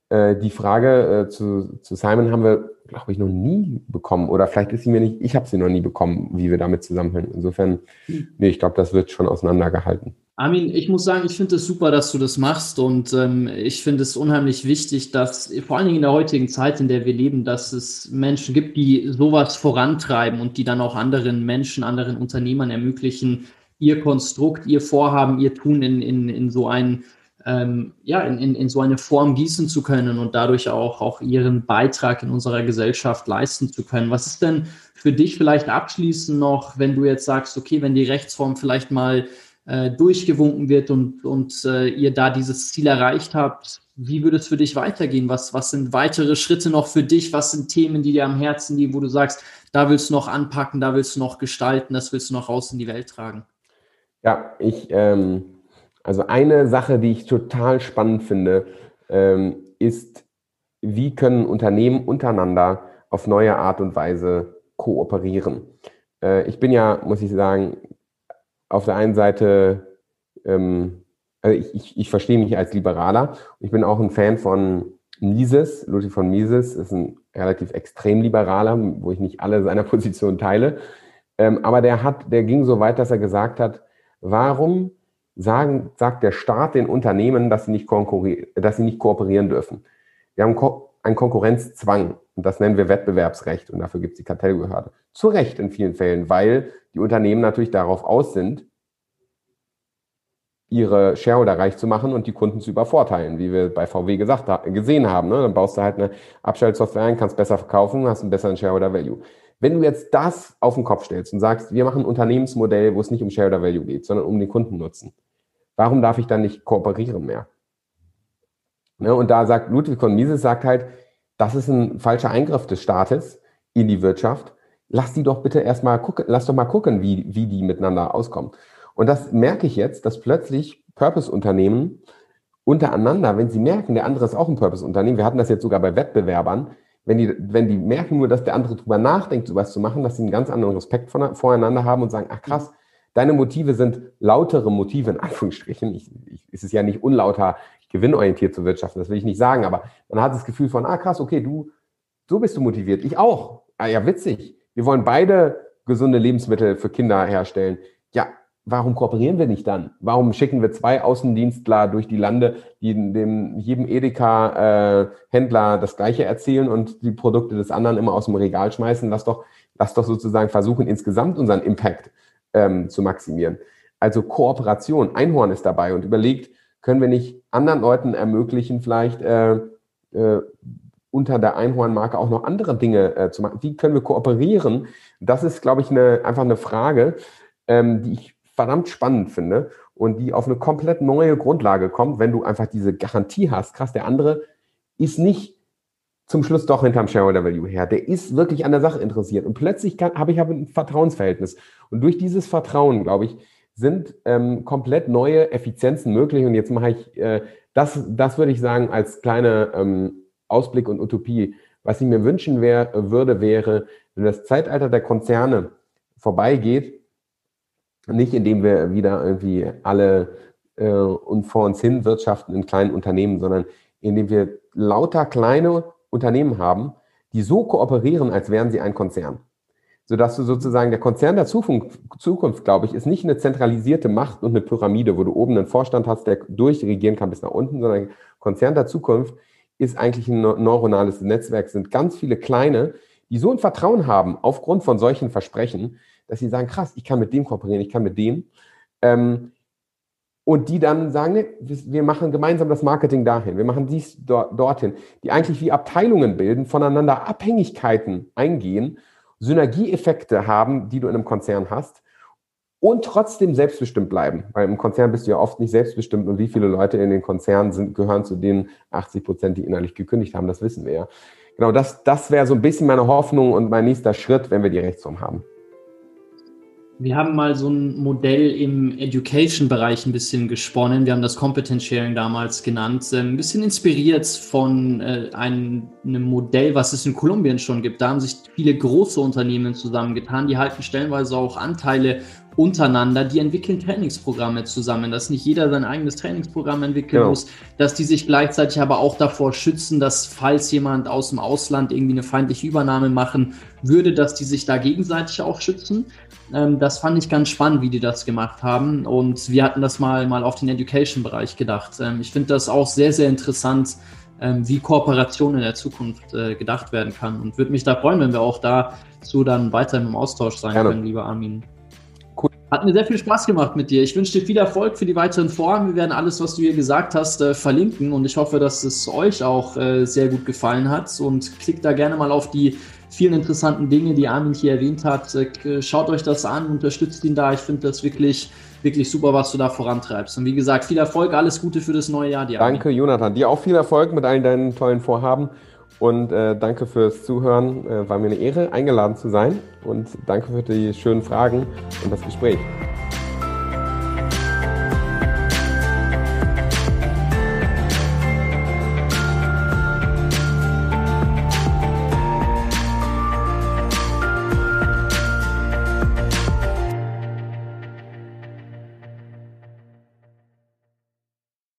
Äh, die Frage äh, zu, zu Simon haben wir, glaube ich, noch nie bekommen. Oder vielleicht ist sie mir nicht, ich habe sie noch nie bekommen, wie wir damit zusammenhängen. Insofern, hm. nee, ich glaube, das wird schon auseinandergehalten. Armin, ich muss sagen, ich finde es super, dass du das machst und ähm, ich finde es unheimlich wichtig, dass vor allen Dingen in der heutigen Zeit, in der wir leben, dass es Menschen gibt, die sowas vorantreiben und die dann auch anderen Menschen, anderen Unternehmern ermöglichen, ihr Konstrukt, ihr Vorhaben, ihr Tun in, in, in so ein ähm, ja, in, in, in so eine Form gießen zu können und dadurch auch, auch ihren Beitrag in unserer Gesellschaft leisten zu können. Was ist denn für dich vielleicht abschließend noch, wenn du jetzt sagst, okay, wenn die Rechtsform vielleicht mal äh, durchgewunken wird und, und äh, ihr da dieses Ziel erreicht habt, wie würde es für dich weitergehen? Was, was sind weitere Schritte noch für dich? Was sind Themen, die dir am Herzen liegen, wo du sagst, da willst du noch anpacken, da willst du noch gestalten, das willst du noch raus in die Welt tragen? Ja, ich, ähm, also eine Sache, die ich total spannend finde, ähm, ist, wie können Unternehmen untereinander auf neue Art und Weise kooperieren. Äh, ich bin ja, muss ich sagen, auf der einen Seite, ähm, also ich, ich, ich verstehe mich als Liberaler. Ich bin auch ein Fan von Mises. Ludwig von Mises ist ein relativ extrem Liberaler, wo ich nicht alle seiner Positionen teile. Ähm, aber der hat, der ging so weit, dass er gesagt hat, warum sagen, sagt der Staat den Unternehmen, dass sie nicht, dass sie nicht kooperieren dürfen? Wir haben Ko einen Konkurrenzzwang und das nennen wir Wettbewerbsrecht und dafür gibt es die Kartellbehörde. Zu Recht in vielen Fällen, weil die Unternehmen natürlich darauf aus sind, ihre Shareholder reich zu machen und die Kunden zu übervorteilen, wie wir bei VW gesagt, gesehen haben. Ne? Dann baust du halt eine Abschaltsoftware ein, kannst besser verkaufen, hast einen besseren Shareholder Value. Wenn du jetzt das auf den Kopf stellst und sagst, wir machen ein Unternehmensmodell, wo es nicht um Shareholder Value geht, sondern um den Kundennutzen, warum darf ich dann nicht kooperieren mehr? Ne? Und da sagt Ludwig von Mises sagt halt, das ist ein falscher Eingriff des Staates in die Wirtschaft. Lass die doch bitte erstmal gucken, lass doch mal gucken, wie, wie die miteinander auskommen. Und das merke ich jetzt, dass plötzlich Purpose-Unternehmen untereinander, wenn sie merken, der andere ist auch ein Purpose-Unternehmen, wir hatten das jetzt sogar bei Wettbewerbern, wenn die, wenn die merken nur, dass der andere drüber nachdenkt, sowas zu machen, dass sie einen ganz anderen Respekt voreinander haben und sagen, ach krass, deine Motive sind lautere Motive, in Anführungsstrichen. Ich, ich, es ist ja nicht unlauter, gewinnorientiert zu wirtschaften, das will ich nicht sagen, aber man hat das Gefühl von, ah krass, okay, du, so bist du motiviert, ich auch. Ah ja, witzig. Wir wollen beide gesunde Lebensmittel für Kinder herstellen. Ja, warum kooperieren wir nicht dann? Warum schicken wir zwei Außendienstler durch die Lande, die dem jedem Edeka-Händler äh, das Gleiche erzählen und die Produkte des anderen immer aus dem Regal schmeißen? Lass doch, lass doch sozusagen versuchen, insgesamt unseren Impact ähm, zu maximieren. Also Kooperation. Einhorn ist dabei und überlegt, können wir nicht anderen Leuten ermöglichen, vielleicht äh, äh, unter der Einhornmarke auch noch andere Dinge äh, zu machen? Wie können wir kooperieren? Das ist, glaube ich, eine, einfach eine Frage, ähm, die ich verdammt spannend finde und die auf eine komplett neue Grundlage kommt, wenn du einfach diese Garantie hast, krass, der andere ist nicht zum Schluss doch hinterm Shareholder Value her. Der ist wirklich an der Sache interessiert. Und plötzlich habe ich aber ein Vertrauensverhältnis. Und durch dieses Vertrauen, glaube ich, sind ähm, komplett neue Effizienzen möglich. Und jetzt mache ich, äh, das, das würde ich sagen, als kleine ähm, Ausblick und Utopie. Was ich mir wünschen wär, würde, wäre, wenn das Zeitalter der Konzerne vorbeigeht, nicht indem wir wieder irgendwie alle äh, und vor uns hin wirtschaften in kleinen Unternehmen, sondern indem wir lauter kleine Unternehmen haben, die so kooperieren, als wären sie ein Konzern. Sodass du sozusagen der Konzern der Zukunft, glaube ich, ist nicht eine zentralisierte Macht und eine Pyramide, wo du oben einen Vorstand hast, der durchregieren kann bis nach unten, sondern Konzern der Zukunft ist eigentlich ein neuronales Netzwerk, sind ganz viele kleine, die so ein Vertrauen haben aufgrund von solchen Versprechen, dass sie sagen, krass, ich kann mit dem kooperieren, ich kann mit dem. Ähm, und die dann sagen, nee, wir machen gemeinsam das Marketing dahin, wir machen dies dort, dorthin, die eigentlich wie Abteilungen bilden, voneinander Abhängigkeiten eingehen, Synergieeffekte haben, die du in einem Konzern hast und trotzdem selbstbestimmt bleiben. Weil im Konzern bist du ja oft nicht selbstbestimmt und wie viele Leute in den Konzernen sind, gehören zu den 80 Prozent, die innerlich gekündigt haben, das wissen wir ja. Genau, das, das wäre so ein bisschen meine Hoffnung und mein nächster Schritt, wenn wir die Rechtsform haben. Wir haben mal so ein Modell im Education-Bereich ein bisschen gesponnen. Wir haben das Competence Sharing damals genannt. Ähm, ein bisschen inspiriert von äh, einem, einem Modell, was es in Kolumbien schon gibt. Da haben sich viele große Unternehmen zusammengetan. Die halten stellenweise auch Anteile untereinander, die entwickeln Trainingsprogramme zusammen, dass nicht jeder sein eigenes Trainingsprogramm entwickeln genau. muss, dass die sich gleichzeitig aber auch davor schützen, dass falls jemand aus dem Ausland irgendwie eine feindliche Übernahme machen würde, dass die sich da gegenseitig auch schützen. Ähm, das fand ich ganz spannend, wie die das gemacht haben und wir hatten das mal, mal auf den Education-Bereich gedacht. Ähm, ich finde das auch sehr, sehr interessant, ähm, wie Kooperation in der Zukunft äh, gedacht werden kann und würde mich da freuen, wenn wir auch dazu dann weiter im Austausch sein Gerne. können, lieber Armin. Hat mir sehr viel Spaß gemacht mit dir. Ich wünsche dir viel Erfolg für die weiteren Vorhaben. Wir werden alles, was du hier gesagt hast, äh, verlinken und ich hoffe, dass es euch auch äh, sehr gut gefallen hat und klickt da gerne mal auf die vielen interessanten Dinge, die Armin hier erwähnt hat. Äh, schaut euch das an, unterstützt ihn da. Ich finde das wirklich, wirklich super, was du da vorantreibst. Und wie gesagt, viel Erfolg, alles Gute für das neue Jahr. Dir, Danke, Jonathan. Dir auch viel Erfolg mit allen deinen tollen Vorhaben. Und äh, danke fürs Zuhören. Äh, war mir eine Ehre, eingeladen zu sein. Und danke für die schönen Fragen und das Gespräch.